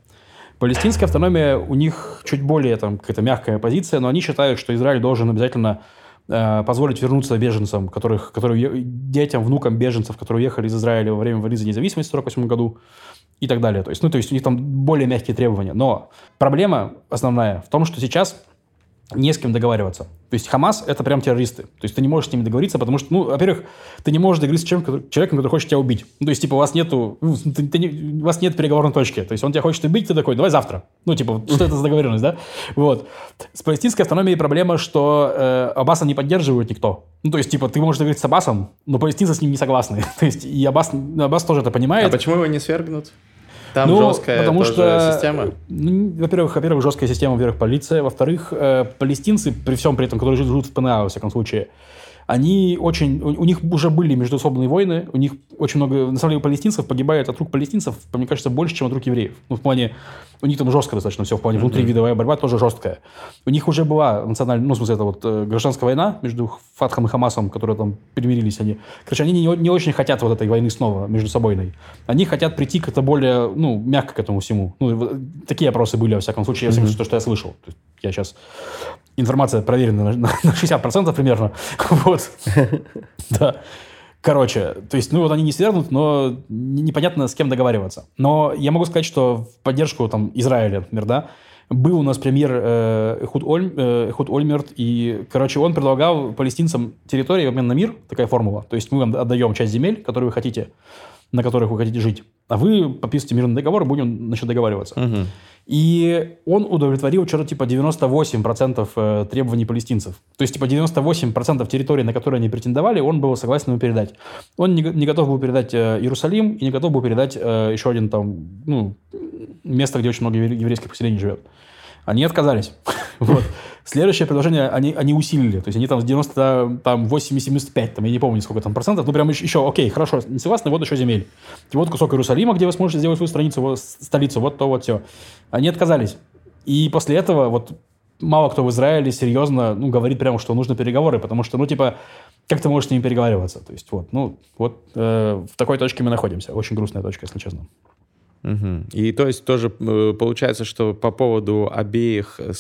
Палестинская автономия, у них чуть более там какая-то мягкая позиция, но они считают, что Израиль должен обязательно э, позволить вернуться беженцам, которых, которые, детям, внукам беженцев, которые уехали из Израиля во время войны за независимость в 1948 году и так далее. То есть, ну, то есть у них там более мягкие требования. Но проблема основная в том, что сейчас не с кем договариваться. То есть Хамас – это прям террористы. То есть ты не можешь с ними договориться, потому что, ну, во-первых, ты не можешь договориться с человеком, человеком, который хочет тебя убить. Ну, то есть, типа, у вас нету, ну, ты- ты не- у вас нет переговорной точки. То есть он тебя хочет убить, ты такой, давай завтра. Ну, типа, что это за договоренность, да? Вот. С палестинской автономией проблема, что э, Аббаса не поддерживает никто. Ну, то есть, типа, ты можешь договориться с Аббасом, но палестинцы с ним не согласны. То есть, и Аббас, Аббас тоже это А понимает. почему его не свергнут? Там Ну, жесткая потому что, система. ну, во-первых, во-первых, жесткая система, во-первых, полиция, во-вторых, э, палестинцы, при всем при этом, которые живут- живут в ПНА, во всяком случае, они очень, у, у них уже были междуусобные войны, у них очень много, на самом деле, у палестинцев погибает от рук палестинцев, мне кажется, больше, чем от рук евреев. Ну, в плане, у них там жестко достаточно все, в плане внутривидовая борьба тоже жесткая. У них уже была национальная, ну, в смысле, это вот э, гражданская война между Фатхом и Хамасом, которые там перемирились они. Короче, они не, не очень хотят вот этой войны снова между собойной. Они хотят прийти как-то более, ну, мягко к этому всему. Ну, вот такие опросы были, во всяком случае, всяком случае, то, что я слышал. Я сейчас... Информация проверена на, на 60% примерно. Вот. Да. Короче, то есть, ну вот они не свергнут, но не- непонятно с кем договариваться. Но я могу сказать, что в поддержку там Израиля, например, да, был у нас премьер э, Эхуд, Оль- э, Эхуд Ольмерт, и, короче, он предлагал палестинцам территории в обмен на мир, такая формула. То есть мы вам отдаем часть земель, которые вы хотите, на которых вы хотите жить, а вы подписываете мирный договор, и будем насчет договариваться. Мгм. И он удовлетворил что-то типа 98% э, требований палестинцев. То есть типа 98% территории, на которые они претендовали, он был согласен ему передать. Он не, не готов был передать э, Иерусалим и не готов был передать э, еще один там, ну, место, где очень много евре- еврейских поселений живет. Они отказались. вот. Следующее предложение они, они усилили. То есть они там с 98-75, там, я не помню, сколько там процентов, ну прям еще, еще, окей, хорошо, не согласны, вот еще земель. Вот кусок Иерусалима, где вы сможете сделать свою страницу, вот, столицу, вот то, вот все. Они отказались. И после этого вот мало кто в Израиле серьезно ну, говорит прямо, что нужны переговоры, потому что, ну, типа, как ты можешь с ними переговариваться? То есть вот, ну, вот э, в такой точке мы находимся. Очень грустная точка, если честно. Мгм. И то есть тоже э, получается, что по поводу обеих э,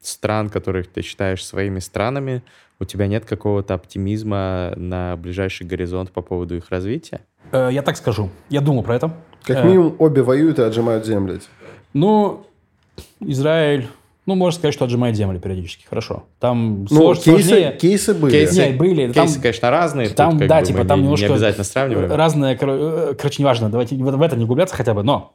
стран, которых ты считаешь своими странами, у тебя нет какого-то оптимизма на ближайший горизонт по поводу их развития? Э, я так скажу. Я думал про это. Как Э, минимум, обе воюют и отжимают земли. Ну, Израиль, ну, можно сказать, что отжимает земли периодически. Хорошо. Там Ну, слож- кейсы, сложнее. кейсы были. Кейсы- Не, были. Там- Кейсы, конечно, разные. тут Там, как да, бы типа, мы там не, немножко... не обязательно сравниваем. Разное, кор- э, короче, неважно, давайте в, в это не углубляться хотя бы, но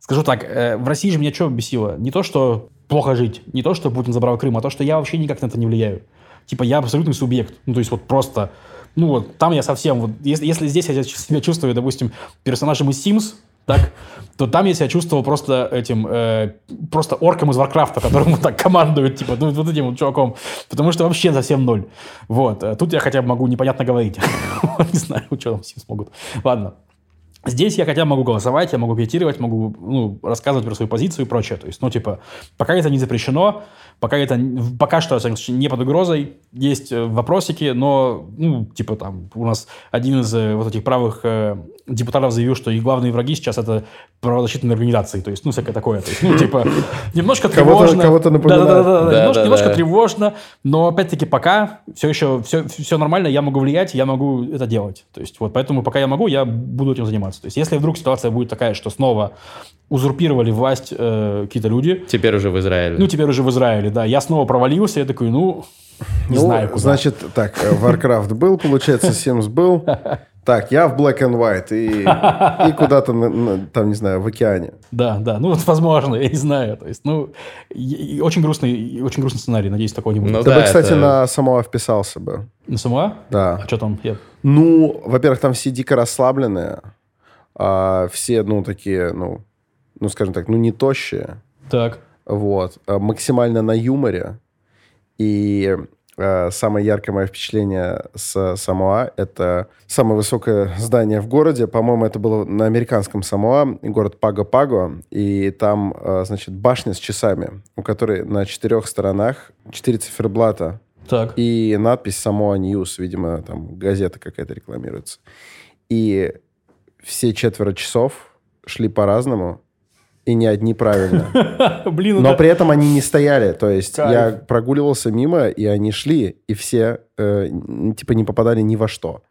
скажу так, э, в России же меня что бесило? Не то, что плохо жить, не то, что Путин забрал Крым, а то, что я вообще никак на это не влияю. Типа, я абсолютный субъект. Ну, то есть, вот просто... Ну, вот там я совсем... Вот, если, если здесь я себя чувствую, допустим, персонажем из Sims, так, то там я себя чувствовал просто этим, э, просто орком из Варкрафта, которому так командуют, типа, ну, вот этим вот чуваком, потому что вообще совсем ноль. Вот, э, тут я хотя бы могу непонятно говорить. Не знаю, что там все смогут. Ладно. Здесь я хотя бы могу голосовать, я могу агитировать, могу ну, рассказывать про свою позицию и прочее. То есть, ну, типа, пока это не запрещено, пока это пока что, во всяком случае, не под угрозой, есть э, вопросики, но, ну, типа, там, у нас один из э, вот этих правых э, депутатов заявил, что их главные враги сейчас это правозащитные организации, то есть, ну, всякое такое. То есть, ну, типа, немножко тревожно. кого-то напоминает. Да-да-да, Да, немножко, да, немножко да. тревожно, но, опять-таки, пока все еще, все, все нормально, я могу влиять, я могу это делать. То есть, вот, поэтому, пока я могу, я буду этим заниматься. То есть, если вдруг ситуация будет такая, что снова узурпировали власть э, какие-то люди, Теперь уже в Израиле. ну, теперь уже в Израиле, да, я снова провалился, я такой, ну, не Ну, знаю, куда. Значит, так, э, Warcraft был, получается, Sims был. Так, я в Black and White и, и куда-то, там, не знаю, в океане. Да, да, ну, вот, возможно, я не знаю. То есть, ну, и- и очень грустный, и очень грустный сценарий, надеюсь, такого не будет. Ну Ты да, бы, кстати, это- на самого вписался бы. На Самуа? Да. А что там? Я- Ну, во-первых, там все дико расслабленные. а все, ну, такие, ну, ну, скажем так, ну, не тощие. Так. Вот. А Максимально на юморе. И э, самое яркое мое впечатление с Самоа — это самое высокое здание в городе. По-моему, это было на американском Самоа, город Паго-Паго. И там, э, значит, башня с часами, у которой на четырех сторонах четыре циферблата Так. и надпись Samoa News, видимо, там газета какая-то рекламируется. И все четверо часов шли по-разному, и не одни правильно. Блин, Но это- при этом они не стояли. То есть Кайф. я прогуливался мимо, и они шли, и все э, типа не попадали ни во что.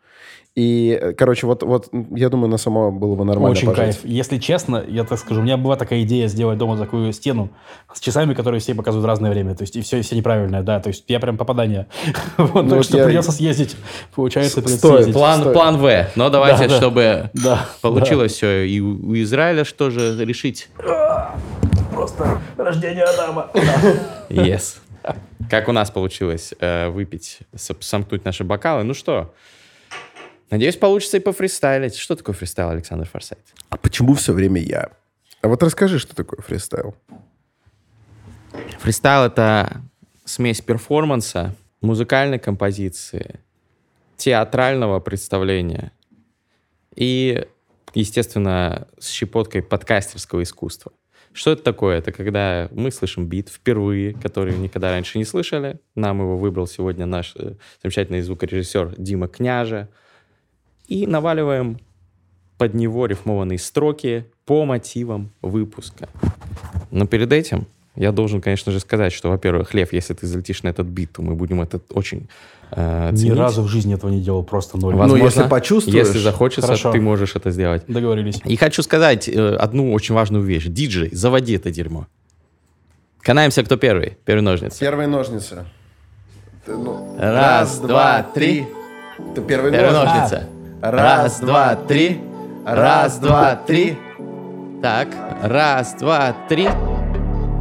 И, э, короче, вот, вот я думаю, на само было бы нормально Очень пожить. кайф. Если честно, я так скажу, у меня была такая идея сделать дома такую стену с часами, которые все показывают разное время. То есть, и все, все неправильное, да. То есть, я прям попадание. Вот, Ну, так что я- придется съездить. Получается, придется Стоит. съездить. План, Стой. план В. Но давайте, Да, да. чтобы Да. получилось все и у, Израиля, что же решить? Просто рождение Адама. Yes. Как у нас получилось э, выпить, сом- сомкнуть наши бокалы. Ну что, надеюсь, получится и пофристайлить. Что такое фристайл, Александр Форсайт? А почему все время я? А вот расскажи, что такое фристайл. Фристайл — это смесь перформанса, музыкальной композиции, театрального представления и, естественно, с щепоткой подкастерского искусства. Что это такое? Это когда мы слышим бит впервые, который никогда раньше не слышали. Нам его выбрал сегодня наш э, замечательный звукорежиссер Дима Княже. И наваливаем под него рифмованные строки по мотивам выпуска. Но перед этим я должен, конечно же, сказать, что, во-первых, Лев, если ты залетишь на этот бит, то мы будем это очень э, Ни ценить. разу в жизни этого не делал, просто ноль. Возможно, Ну, если почувствуешь. Если захочется, Хорошо. ты можешь это сделать. Договорились. И хочу сказать э, одну очень важную вещь. Диджей, заводи это дерьмо. Канаемся, кто первый. Первый ножницы. Первые ножницы. Ты, ну, Раз, два, три. Ты первый Первый ножницы. ножницы. Раз, два, три. Раз, два, три. Так, раз, два, три.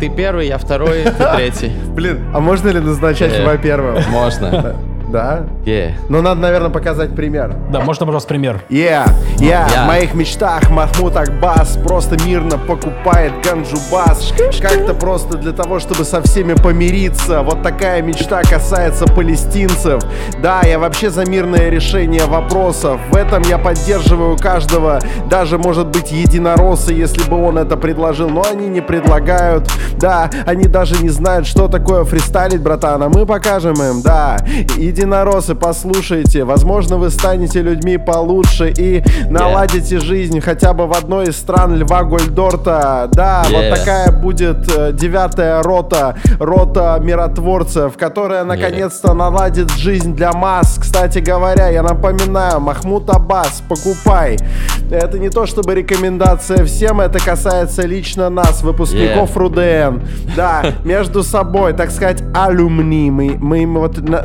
Ты первый, я второй, ты третий. Блин, а можно ли назначать Э. его первым? Можно. Да? Yeah. Ну, надо, наверное, показать пример. Да, можно, пожалуйста, пример? Yeah, yeah, Я. в моих мечтах Махмуд Акбас просто мирно покупает ганджубас Как-то просто для того, чтобы со всеми помириться Вот такая мечта касается палестинцев Да, я вообще за мирное решение вопросов В этом я поддерживаю каждого Даже, может быть, единоросса, если бы он это предложил Но они не предлагают Да, они даже не знают, что такое фристайлить, братан А мы покажем им, да Единороссы, послушайте. Возможно, вы станете людьми получше И наладите жизнь хотя бы в одной из стран Льва Гольдорта. Да, Yeah. вот такая будет э, девятая рота Рота миротворцев Которая наконец-то наладит жизнь для масс. Кстати говоря, я напоминаю Махмуд Аббас, покупай. Это не то чтобы рекомендация всем Это касается лично нас, выпускников РУДН Да, между собой, так сказать, алюмни Мы, мы вот на-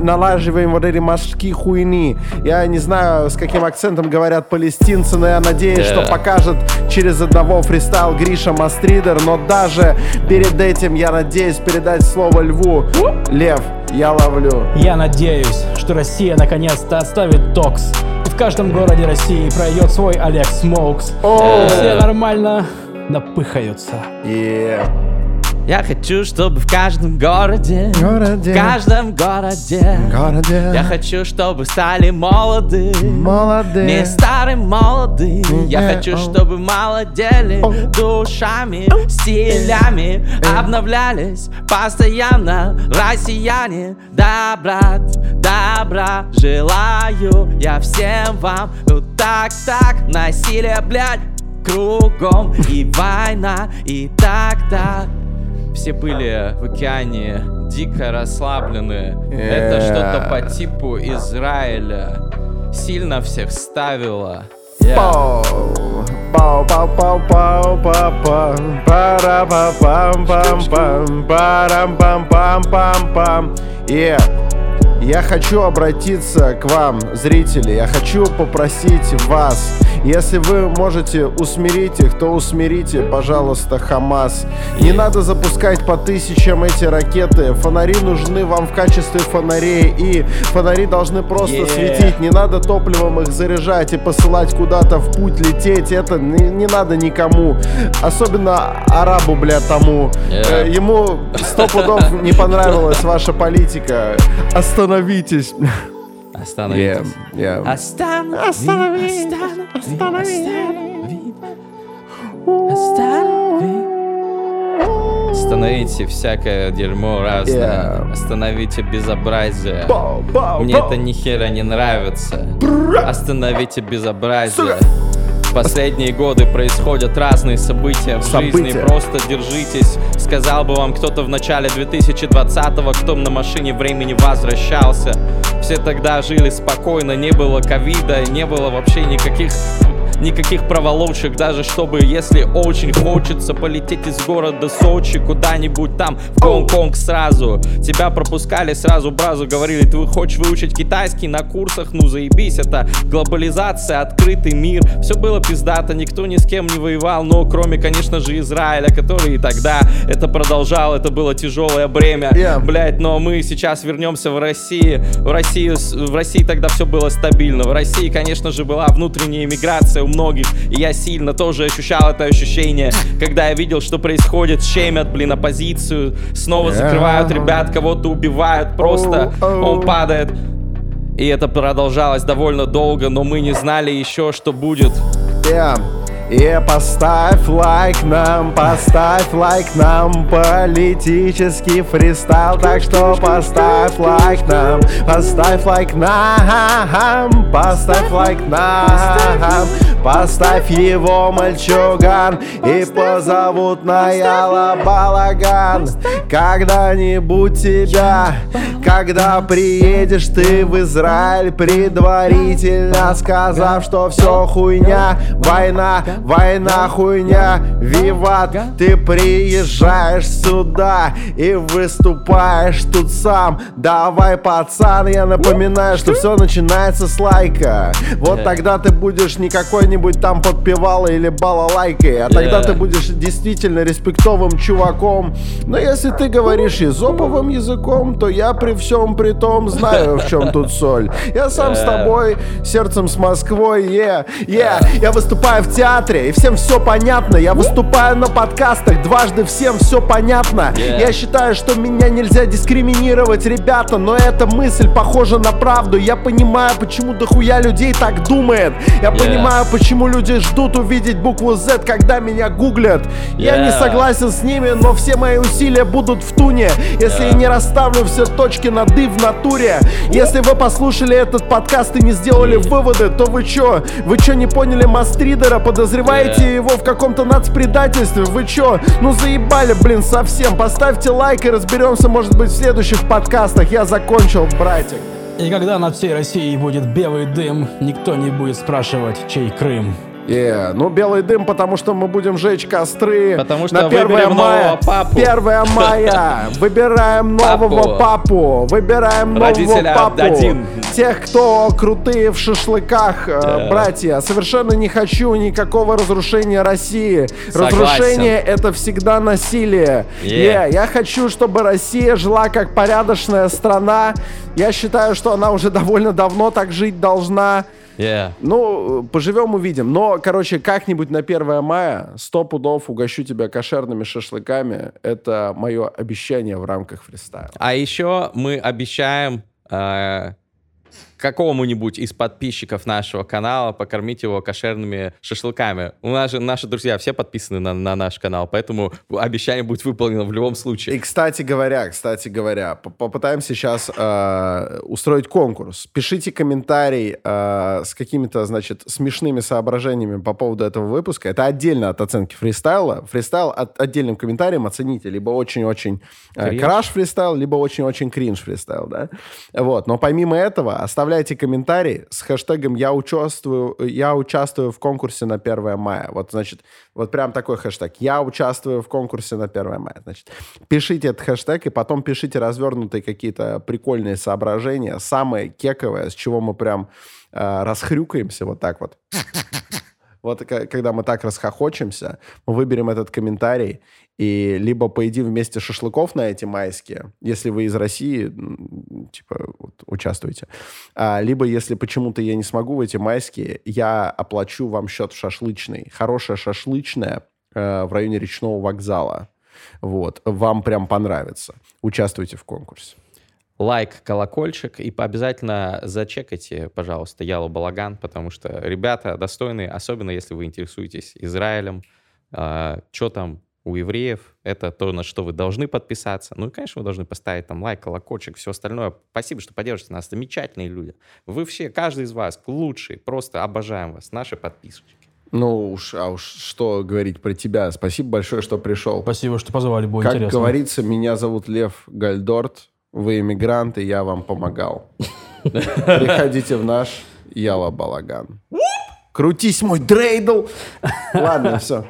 налаживаем вот эти морские хуйни Я не знаю, с каким акцентом говорят палестинцы Но я надеюсь, Да. что покажет через одного фристайл Гриша Мастридер Но даже перед этим я надеюсь передать слово Льву Лев, я ловлю Я надеюсь, что Россия наконец-то отставит токс. И в каждом городе России пройдет свой Олег Smokes. О! Все нормально напыхаются. Yeah. Я хочу, чтобы в каждом городе, Городе. в каждом городе, Городе. я хочу, чтобы стали молоды. Молодые. Не старым молоды Я хочу, о. чтобы молодели Душами, стилями Обновлялись постоянно Россияне Да, брат, добра Желаю я всем вам Вот так, так Насилие, блядь, кругом И война, и так, так все были в океане дико расслаблены. Это Yeah. что-то по типу Израиля. Сильно всех ставило. Yeah. Yeah. Я хочу обратиться к вам, зрители, я хочу попросить вас, если вы можете усмирить их, то усмирите, пожалуйста, Хамас. Не надо запускать по тысячам эти ракеты, фонари нужны вам в качестве фонарей, и фонари должны просто Yeah. светить, не надо топливом их заряжать и посылать куда-то в путь лететь, это не, не надо никому, особенно арабу, бля, тому. Yeah. Э, Ему сто пудов не понравилась ваша политика. Остановитесь. Остановитесь. Yeah, yeah. Останови, Останови, останови, останови, останови. Остановите всякое дерьмо разное. Yeah. Остановите безобразие. Пау, пау, Мне пау. это ни хера не нравится. Остановите безобразие. Сука. В последние годы происходят разные события в жизни. События. Просто держитесь. Сказал бы вам кто-то в начале 2020-го, кто на машине времени возвращался. Все тогда жили спокойно, не было ковида, не было вообще никаких Никаких проволочек, даже чтобы, если очень хочется полететь из города Сочи куда-нибудь там, в Гонконг сразу. Тебя пропускали сразу бразу, говорили, ты хочешь выучить китайский на курсах, ну заебись, это глобализация, открытый мир. Все было пиздато, никто ни с кем не воевал, но кроме, конечно же, Израиля, который и тогда это продолжал, это было тяжелое бремя. Yeah. Блять, но мы сейчас вернемся в Россию. В России, в России тогда все было стабильно. В России, конечно же, была внутренняя иммиграция многих. И я сильно тоже ощущал это ощущение, когда я видел, что происходит, щемят, блин, оппозицию. Снова закрывают ребят, кого-то убивают, просто он падает. И это продолжалось довольно долго, но мы не знали еще, что будет. Yeah. И поставь лайк нам, поставь лайк нам. Политический фристайл Так что поставь лайк нам, поставь лайк нам Поставь лайк нам. Поставь его, мальчуган И позовут на Яла Балаган Когда-нибудь тебя Когда приедешь ты в Израиль Предварительно сказав, что все хуйня Война, война, хуйня Виват, ты приезжаешь сюда И выступаешь тут сам. Давай, пацан, я напоминаю, что все начинается с лайка. Вот тогда ты будешь не какой-нибудь там подпевала или балалайкой А тогда ты будешь действительно респектовым чуваком. Но если ты говоришь изоповым языком То я при всем при том знаю, в чем тут соль. Я сам с тобой, сердцем с Москвой, е, е. Я выступаю в театре, и всем все понятно. Я выступаю на подкастах, дважды всем все понятно. Yeah. Я считаю, что меня нельзя дискриминировать, ребята Но эта мысль похожа на правду. Я понимаю, почему дохуя людей так думает. Я Yeah. понимаю, почему люди ждут увидеть букву Z, когда меня гуглят. Я не согласен с ними, но все мои усилия будут в туне. Если я не расставлю все точки над «и» в натуре. Если вы послушали этот подкаст и не сделали выводы, то вы чё? Вы чё не поняли Мастридера? Подозреваете Yeah. его в каком-то нацпредательстве? Вы чё? Ну заебали, блин, совсем Поставьте лайк и разберемся, может быть, в следующих подкастах Я закончил, братик И когда над всей Россией будет белый дым, никто не будет спрашивать, чей Крым. Е, ну белый дым, потому что мы будем жечь костры. Потому что на 1 выберем мая. нового папу. 1 мая. Выбираем нового Папу. папу. Выбираем нового Родителя папу. один. Тех, кто крутые в шашлыках, э, Да. братья. Совершенно не хочу никакого разрушения России. Согласен. Разрушение это всегда насилие. Yeah. Е, я хочу, чтобы Россия жила как порядочная страна. Я считаю, что она уже довольно давно так жить должна. Yeah. Ну, поживем, увидим. Но, короче, как-нибудь на 1 мая сто пудов угощу тебя кошерными шашлыками. Это мое обещание в рамках фристайла. А еще мы обещаем э, какому-нибудь из подписчиков нашего канала покормить его кошерными шашлыками. У нас же наши друзья все подписаны на, на наш канал, поэтому обещание будет выполнено в любом И, случае. кстати говоря, кстати говоря, по- попытаемся сейчас э, устроить конкурс. Пишите комментарий э, с какими-то, значит, смешными соображениями по поводу этого выпуска. Это отдельно от оценки фристайла. Фристайл от отдельным комментарием оцените. Либо очень-очень э, краш фристайл, либо очень-очень кринж фристайл, да? Вот. Но помимо этого, оставляйте комментарий с хэштегом «Я участвую, я участвую в конкурсе на 1 мая». Вот, значит, вот прям такой хэштег. «Я участвую в конкурсе на 1 мая». Значит, пишите этот хэштег и потом пишите развернутые какие-то прикольные соображения, самое кековое, с чего мы прям э, расхрюкаемся вот так вот. Вот когда мы так расхохочемся, мы выберем этот комментарий и либо поедим вместе шашлыков на эти майские, если вы из России, типа, вот, участвуете. А, либо, если почему-то я не смогу в эти майские, я оплачу вам счет в шашлычный. Хорошая шашлычная э, в районе речного вокзала. Вот. Вам прям понравится. Участвуйте в конкурсе. Лайк, колокольчик и обязательно зачекайте, пожалуйста, Ялу Балаган, потому что ребята достойные, особенно если вы интересуетесь Израилем, что там у евреев, это то, на что вы должны подписаться. Ну и, конечно, вы должны поставить там лайк, колокольчик, все остальное. Спасибо, что поддерживаете нас, замечательные люди. Вы все, каждый из вас лучший, просто обожаем вас, наши подписчики. Ну уж, а уж что говорить про тебя. Спасибо большое, что пришел. Спасибо, что позвали, было Как интересно. говорится, меня зовут Лев Гальдорт. Вы иммигрант, и я вам помогал. Приходите в наш Яла Балаган. Крутись, мой дрейдл! Ладно, все.